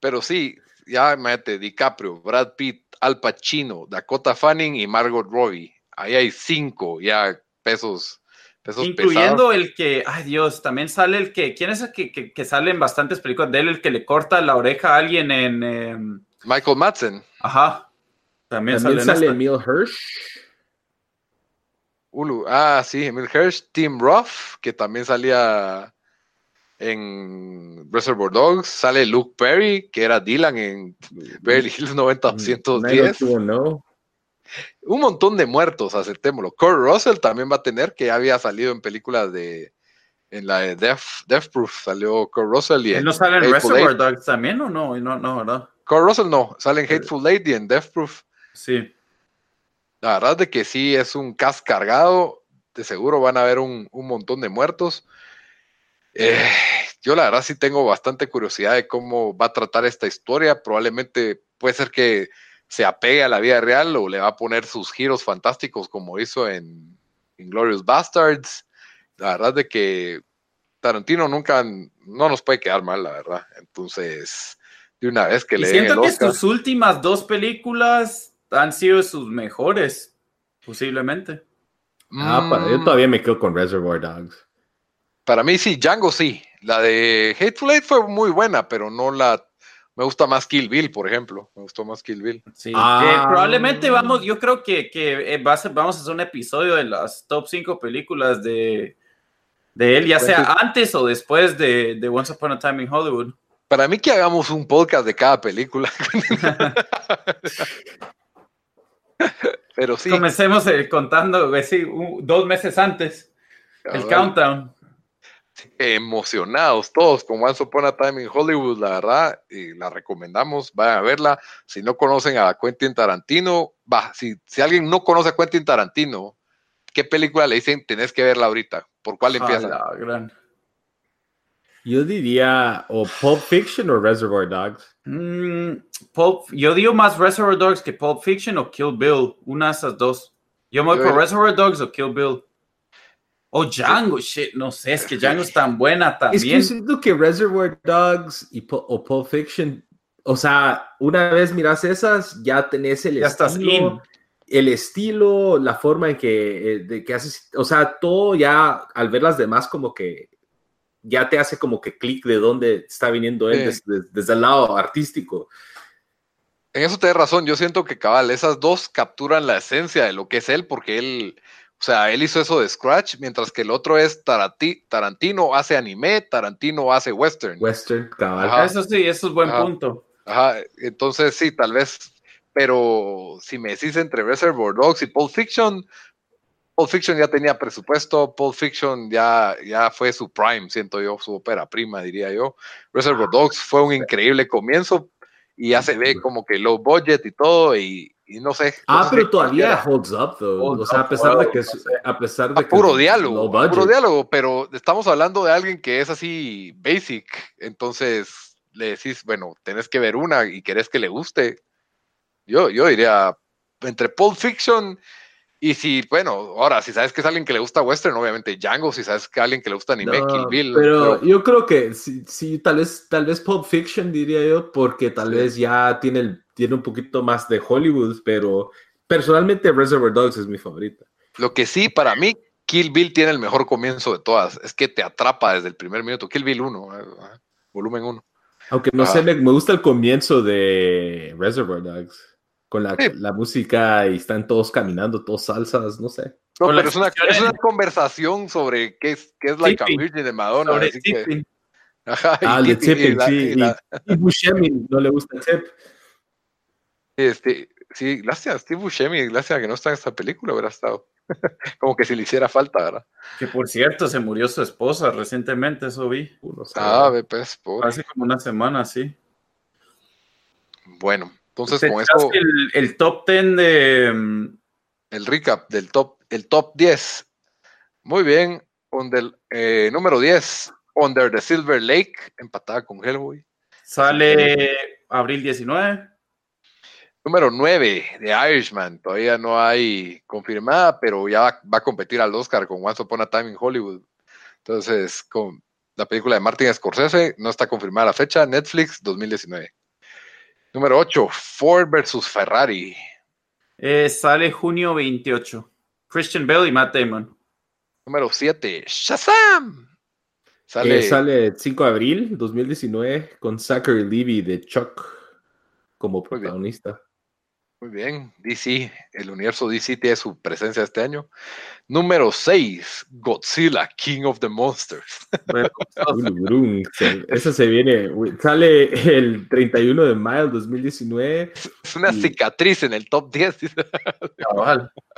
Pero sí, ya imagínate, DiCaprio, Brad Pitt, Al Pacino, Dakota Fanning y Margot Robbie ahí hay cinco ya pesos. pesos Incluyendo el que, ay Dios, también sale el que, ¿quién es el que, que, sale en bastantes películas de él, el que le corta la oreja a alguien en... Em, Michael Madsen. Ajá. También, sale, Emil Hirsch. Ulu. Ah, sí, Emil Hirsch, Tim Ruff, que también salía en Reservoir Dogs. Sale Luke Perry, que era Dylan en Beverly Hills 90210. No, un montón de muertos, aceptémoslo. Kurt Russell también va a tener, que había salido en películas de. En la de Death, Death Proof salió Kurt Russell. Y ¿No sale en Reservoir Dogs también o no? No, no, ¿verdad? Kurt Russell no, sale en Hateful Lady y en Death Proof. Sí. La verdad de que sí es un cast cargado. De seguro van a haber un, montón de muertos. Eh, yo la verdad sí tengo bastante curiosidad de cómo va a tratar esta historia. Probablemente puede ser que se apegue a la vida real o le va a poner sus giros fantásticos como hizo en Glorious Bastards. La verdad de que Tarantino nunca, no nos puede quedar mal, la verdad. Entonces, de una vez que y le siento que sus últimas dos películas han sido sus mejores, posiblemente. Ah, para, yo mm. todavía me quedo con Reservoir Dogs. Para mí sí, Django sí. La de Hateful Eight fue muy buena, pero no la me gusta más Kill Bill, por ejemplo. Me gustó más Kill Bill. Sí. Ah. probablemente vamos, yo creo que, que eh, vamos a hacer un episodio de las top 5 películas de, de él, ya sea antes o después de, de, Once Upon a Time in Hollywood. Para mí que hagamos un podcast de cada película. Pero sí. Comencemos eh, contando, sí, dos meses antes. el countdown emocionados todos con Once Upon a Time in Hollywood, la verdad, y la recomendamos, vayan a verla. Si no conocen a Quentin Tarantino, va, si, si alguien no conoce a Quentin Tarantino, ¿qué película le dicen tenés que verla ahorita? ¿Por cuál empieza? Yo diría o Pulp Fiction o Reservoir Dogs. Mm, yo digo más Reservoir Dogs que Pulp Fiction o Kill Bill, una de esas dos. Yo me voy por Reservoir Dogs o Kill Bill. O Django, shit, no sé, es que Django es tan buena también. Es que siento que Reservoir Dogs y o Pulp Fiction, o sea, una vez miras esas, ya tenés el estilo, el estilo, la forma en que, eh, de que haces, o sea, todo ya al ver las demás como que ya te hace como que clic de dónde está viniendo él desde, el lado artístico. En eso tienes razón, yo siento que cabal, esas dos capturan la esencia de lo que es él, porque él o sea, él hizo eso de Scratch, mientras que el otro es Tarantino hace anime, Tarantino hace western. Western, cabal. Eso sí, eso es buen punto. Ajá, entonces sí, tal vez, pero si me decís entre Reservoir Dogs y Pulp Fiction, Pulp Fiction ya tenía presupuesto, Pulp Fiction ya, ya fue su prime, siento yo, su ópera prima, diría yo. Reservoir Dogs fue un increíble comienzo y ya se ve como que low budget y todo, y, y no sé. Ah, pero todavía holds up, though. o sea, a pesar de que es, a pesar de puro diálogo, puro diálogo, pero estamos hablando de alguien que es así basic, entonces le decís, bueno, tenés que ver una y querés que le guste. Yo, yo diría entre Pulp Fiction y si, bueno, ahora, si sabes que es alguien que le gusta western, obviamente Django, si sabes que es alguien que le gusta anime, Kill Bill. Pero, yo creo que sí, sí, tal vez, tal vez Pulp Fiction diría yo, porque tal vez ya tiene el tiene un poquito más de Hollywood, pero personalmente Reservoir Dogs es mi favorita. Lo que sí, para mí, Kill Bill tiene el mejor comienzo de todas. Es que te atrapa desde el primer minuto. Kill Bill 1, eh, volumen 1. Aunque no sé, me, gusta el comienzo de Reservoir Dogs. Con la, música y están todos caminando, todos salsas, no sé. No, pero es una, es una, conversación sobre qué es, qué es Like a Virgin de Madonna. así que, ajá, ah, de tipping, sí. Y, Buscemi no le gusta el tip. Este, sí, gracias, Steve Buscemi, gracias a que no está en esta película, hubiera estado. Como que si le hiciera falta, ¿verdad? Que por cierto, se murió su esposa recientemente, eso vi. ah, pues, Hace como una semana, sí. Bueno, entonces con eso. El, top 10 de. Mm, el recap del top, el top 10. Muy bien. Under, eh, número 10, Under the Silver Lake, empatada con Hellboy. Sale abril 19. Número 9 de Irishman, todavía no hay confirmada, pero ya va, a competir al Oscar con Once Upon a Time in Hollywood. Entonces, con la película de Martin Scorsese, no está confirmada la fecha, Netflix 2019. Número 8, Ford versus Ferrari. Eh, sale junio 28. Christian Bale y Matt Damon. Número 7, Shazam. Sale, sale el 5 de abril 2019 con Zachary Levy de Chuck como protagonista. Muy bien, DC, el universo DC tiene su presencia este año. Número 6, Godzilla, King of the Monsters. Ese se viene, sale el 31 de mayo del 2019. Es una cicatriz en el top 10.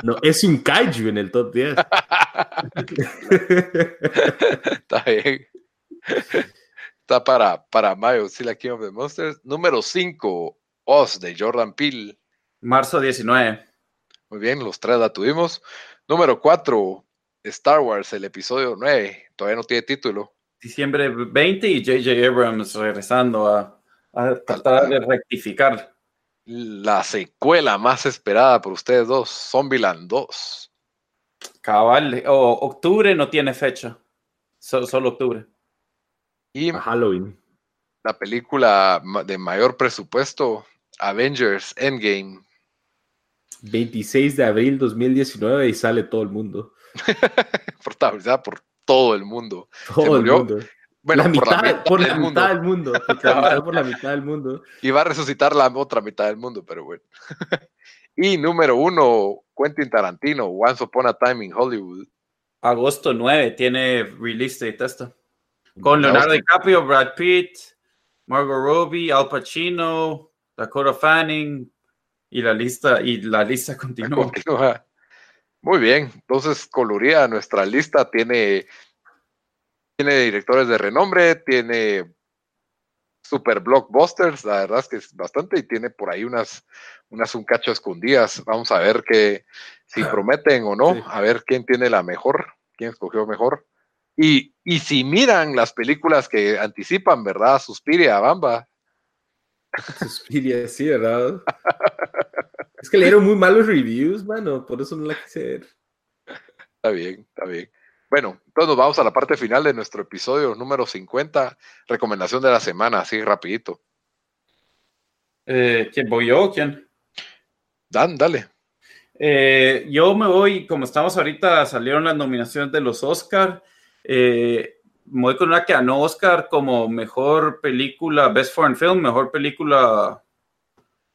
No, es un kaiju en el top 10. Está bien. Está para, para mayo, Godzilla, King of the Monsters. Número 5, Oz de Jordan Peele. Marzo 19. Muy bien, los tres la tuvimos. Número 4, Star Wars, el episodio 9. Todavía no tiene título. Diciembre 20 y J.J. Abrams regresando a, tratar de rectificar. La secuela más esperada por ustedes dos, Zombieland 2. Cabal, o octubre no tiene fecha. solo octubre. Y Halloween. La película de mayor presupuesto, Avengers Endgame. 26 de abril 2019 y sale todo el mundo. Protagonizada por todo el mundo. Todo el mundo. Bueno, la mitad, por la mitad, del mundo. por la mitad del mundo. Y va a resucitar la otra mitad del mundo, pero bueno. y número uno, Quentin Tarantino, Once Upon a Time in Hollywood. Agosto 9 tiene release date esta. Con Leonardo DiCaprio, Brad Pitt, Margot Robbie, Al Pacino, Dakota Fanning y la lista y la lista continúa. Muy bien, entonces colorida nuestra lista tiene tiene directores de renombre, tiene super blockbusters, la verdad es que es bastante y tiene por ahí unas, unas un cacho escondidas. Vamos a ver que si prometen o no, a ver quién tiene la mejor, quién escogió mejor. Y, y si miran las películas que anticipan, ¿verdad? Suspiria, Bamba. Suspiria, sí, ¿verdad? es que le dieron muy malos reviews, mano, por eso no la quise ver. Está bien, está bien. Bueno, entonces nos vamos a la parte final de nuestro episodio número 50, recomendación de la semana, así rapidito. Eh, ¿Quién voy yo quién? Dan, dale. Eh, yo me voy, como estamos ahorita, salieron las nominaciones de los Oscar. Eh, me voy con una que ganó Oscar como mejor película, Best Foreign Film, mejor película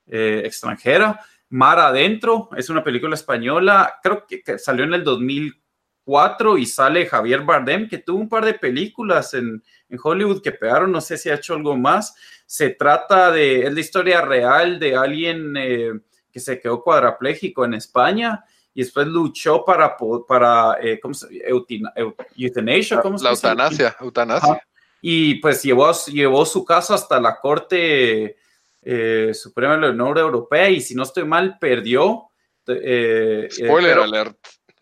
extranjera. Mar Adentro, es una película española, creo que, salió en el 2000 y sale Javier Bardem, que tuvo un par de películas en, Hollywood que pegaron, no sé si ha hecho algo más. Se trata de, es la historia real de alguien eh, que se quedó cuadrapléjico en España y después luchó para, para eh, ¿cómo se eutanasia, ¿cómo se La eutanasia, eutanasia. Y pues llevó, llevó su caso hasta la Corte eh, Suprema de la Unión Europea y si no estoy mal, perdió. Spoiler alert.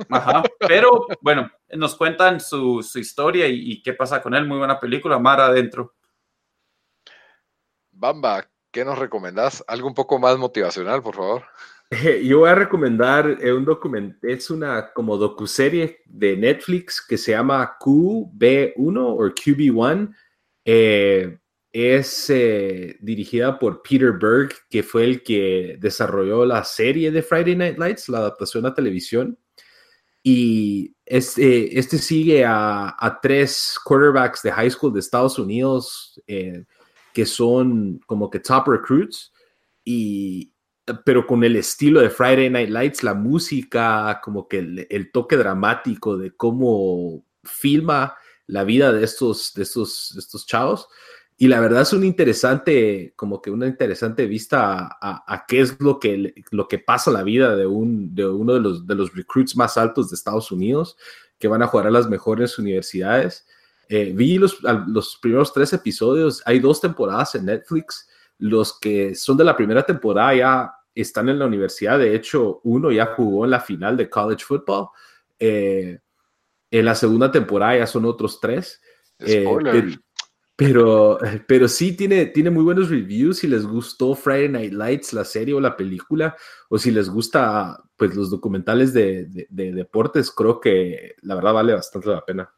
Ajá, pero bueno, nos cuentan su, historia y, qué pasa con él. Muy buena película, Mar adentro. Bamba, ¿qué nos recomendás? Algo un poco más motivacional, por favor. Yo voy a recomendar eh, un documento, es una como docuserie de Netflix que se llama QB1 o QB1. Eh, es eh, dirigida por Peter Berg, que fue el que desarrolló la serie de Friday Night Lights, la adaptación a televisión. Y este, este sigue a, tres quarterbacks de high school de Estados Unidos que son como que top recruits, y, pero con el estilo de Friday Night Lights, la música, como que el, toque dramático de cómo filma la vida de estos, de estos, de estos chavos. Y la verdad es un interesante, como que una interesante vista a, qué es lo que, lo que pasa en la vida de, un, de uno de los, de los recruits más altos de Estados Unidos, que van a jugar a las mejores universidades. Eh, vi los, los primeros tres episodios, hay dos temporadas en Netflix, los que son de la primera temporada ya están en la universidad, de hecho uno ya jugó en la final de college football, eh, en la segunda temporada ya son otros tres. Eh, pero, pero sí tiene, tiene muy buenos reviews. Si les gustó Friday Night Lights, la serie o la película, o si les gusta pues, los documentales de, deportes, creo que la verdad vale bastante la pena.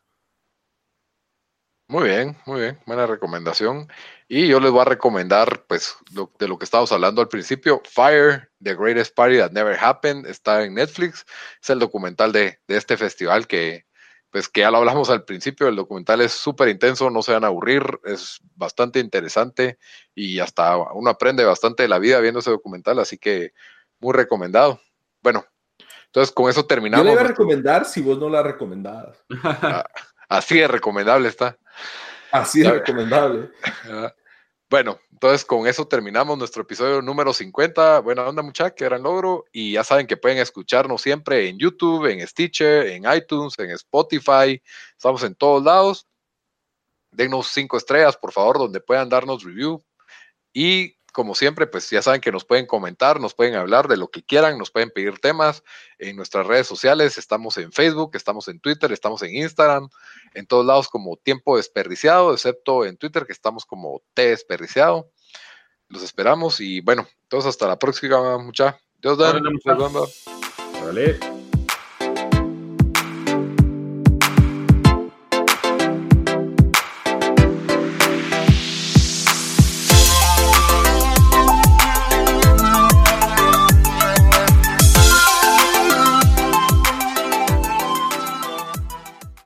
Muy bien, muy bien, buena recomendación. Y yo les voy a recomendar, pues, de lo que estábamos hablando al principio, Fire, The Greatest Party That Never Happened, está en Netflix. Es el documental de, de este festival que, pues que ya lo hablamos al principio, el documental es súper intenso, no se van a aburrir, es bastante interesante y hasta uno aprende bastante de la vida viendo ese documental, así que muy recomendado. Bueno, entonces con eso terminamos. Yo le iba a recomendar si vos no la recomendabas. Ah, así de recomendable está. Así de recomendable. Bueno, entonces con eso terminamos nuestro episodio número 50. Buena onda, muchachos, que gran logro. Y ya saben que pueden escucharnos siempre en YouTube, en Stitcher, en iTunes, en Spotify. Estamos en todos lados. Denos cinco estrellas, por favor, donde puedan darnos review. Y como siempre, pues ya saben que nos pueden comentar, nos pueden hablar de lo que quieran, nos pueden pedir temas en nuestras redes sociales. Estamos en Facebook, estamos en Twitter, estamos en Instagram, en todos lados como tiempo desperdiciado, excepto en Twitter que estamos como T desperdiciado. Los esperamos y bueno, entonces hasta la próxima, mucha. Dios dan. Vale.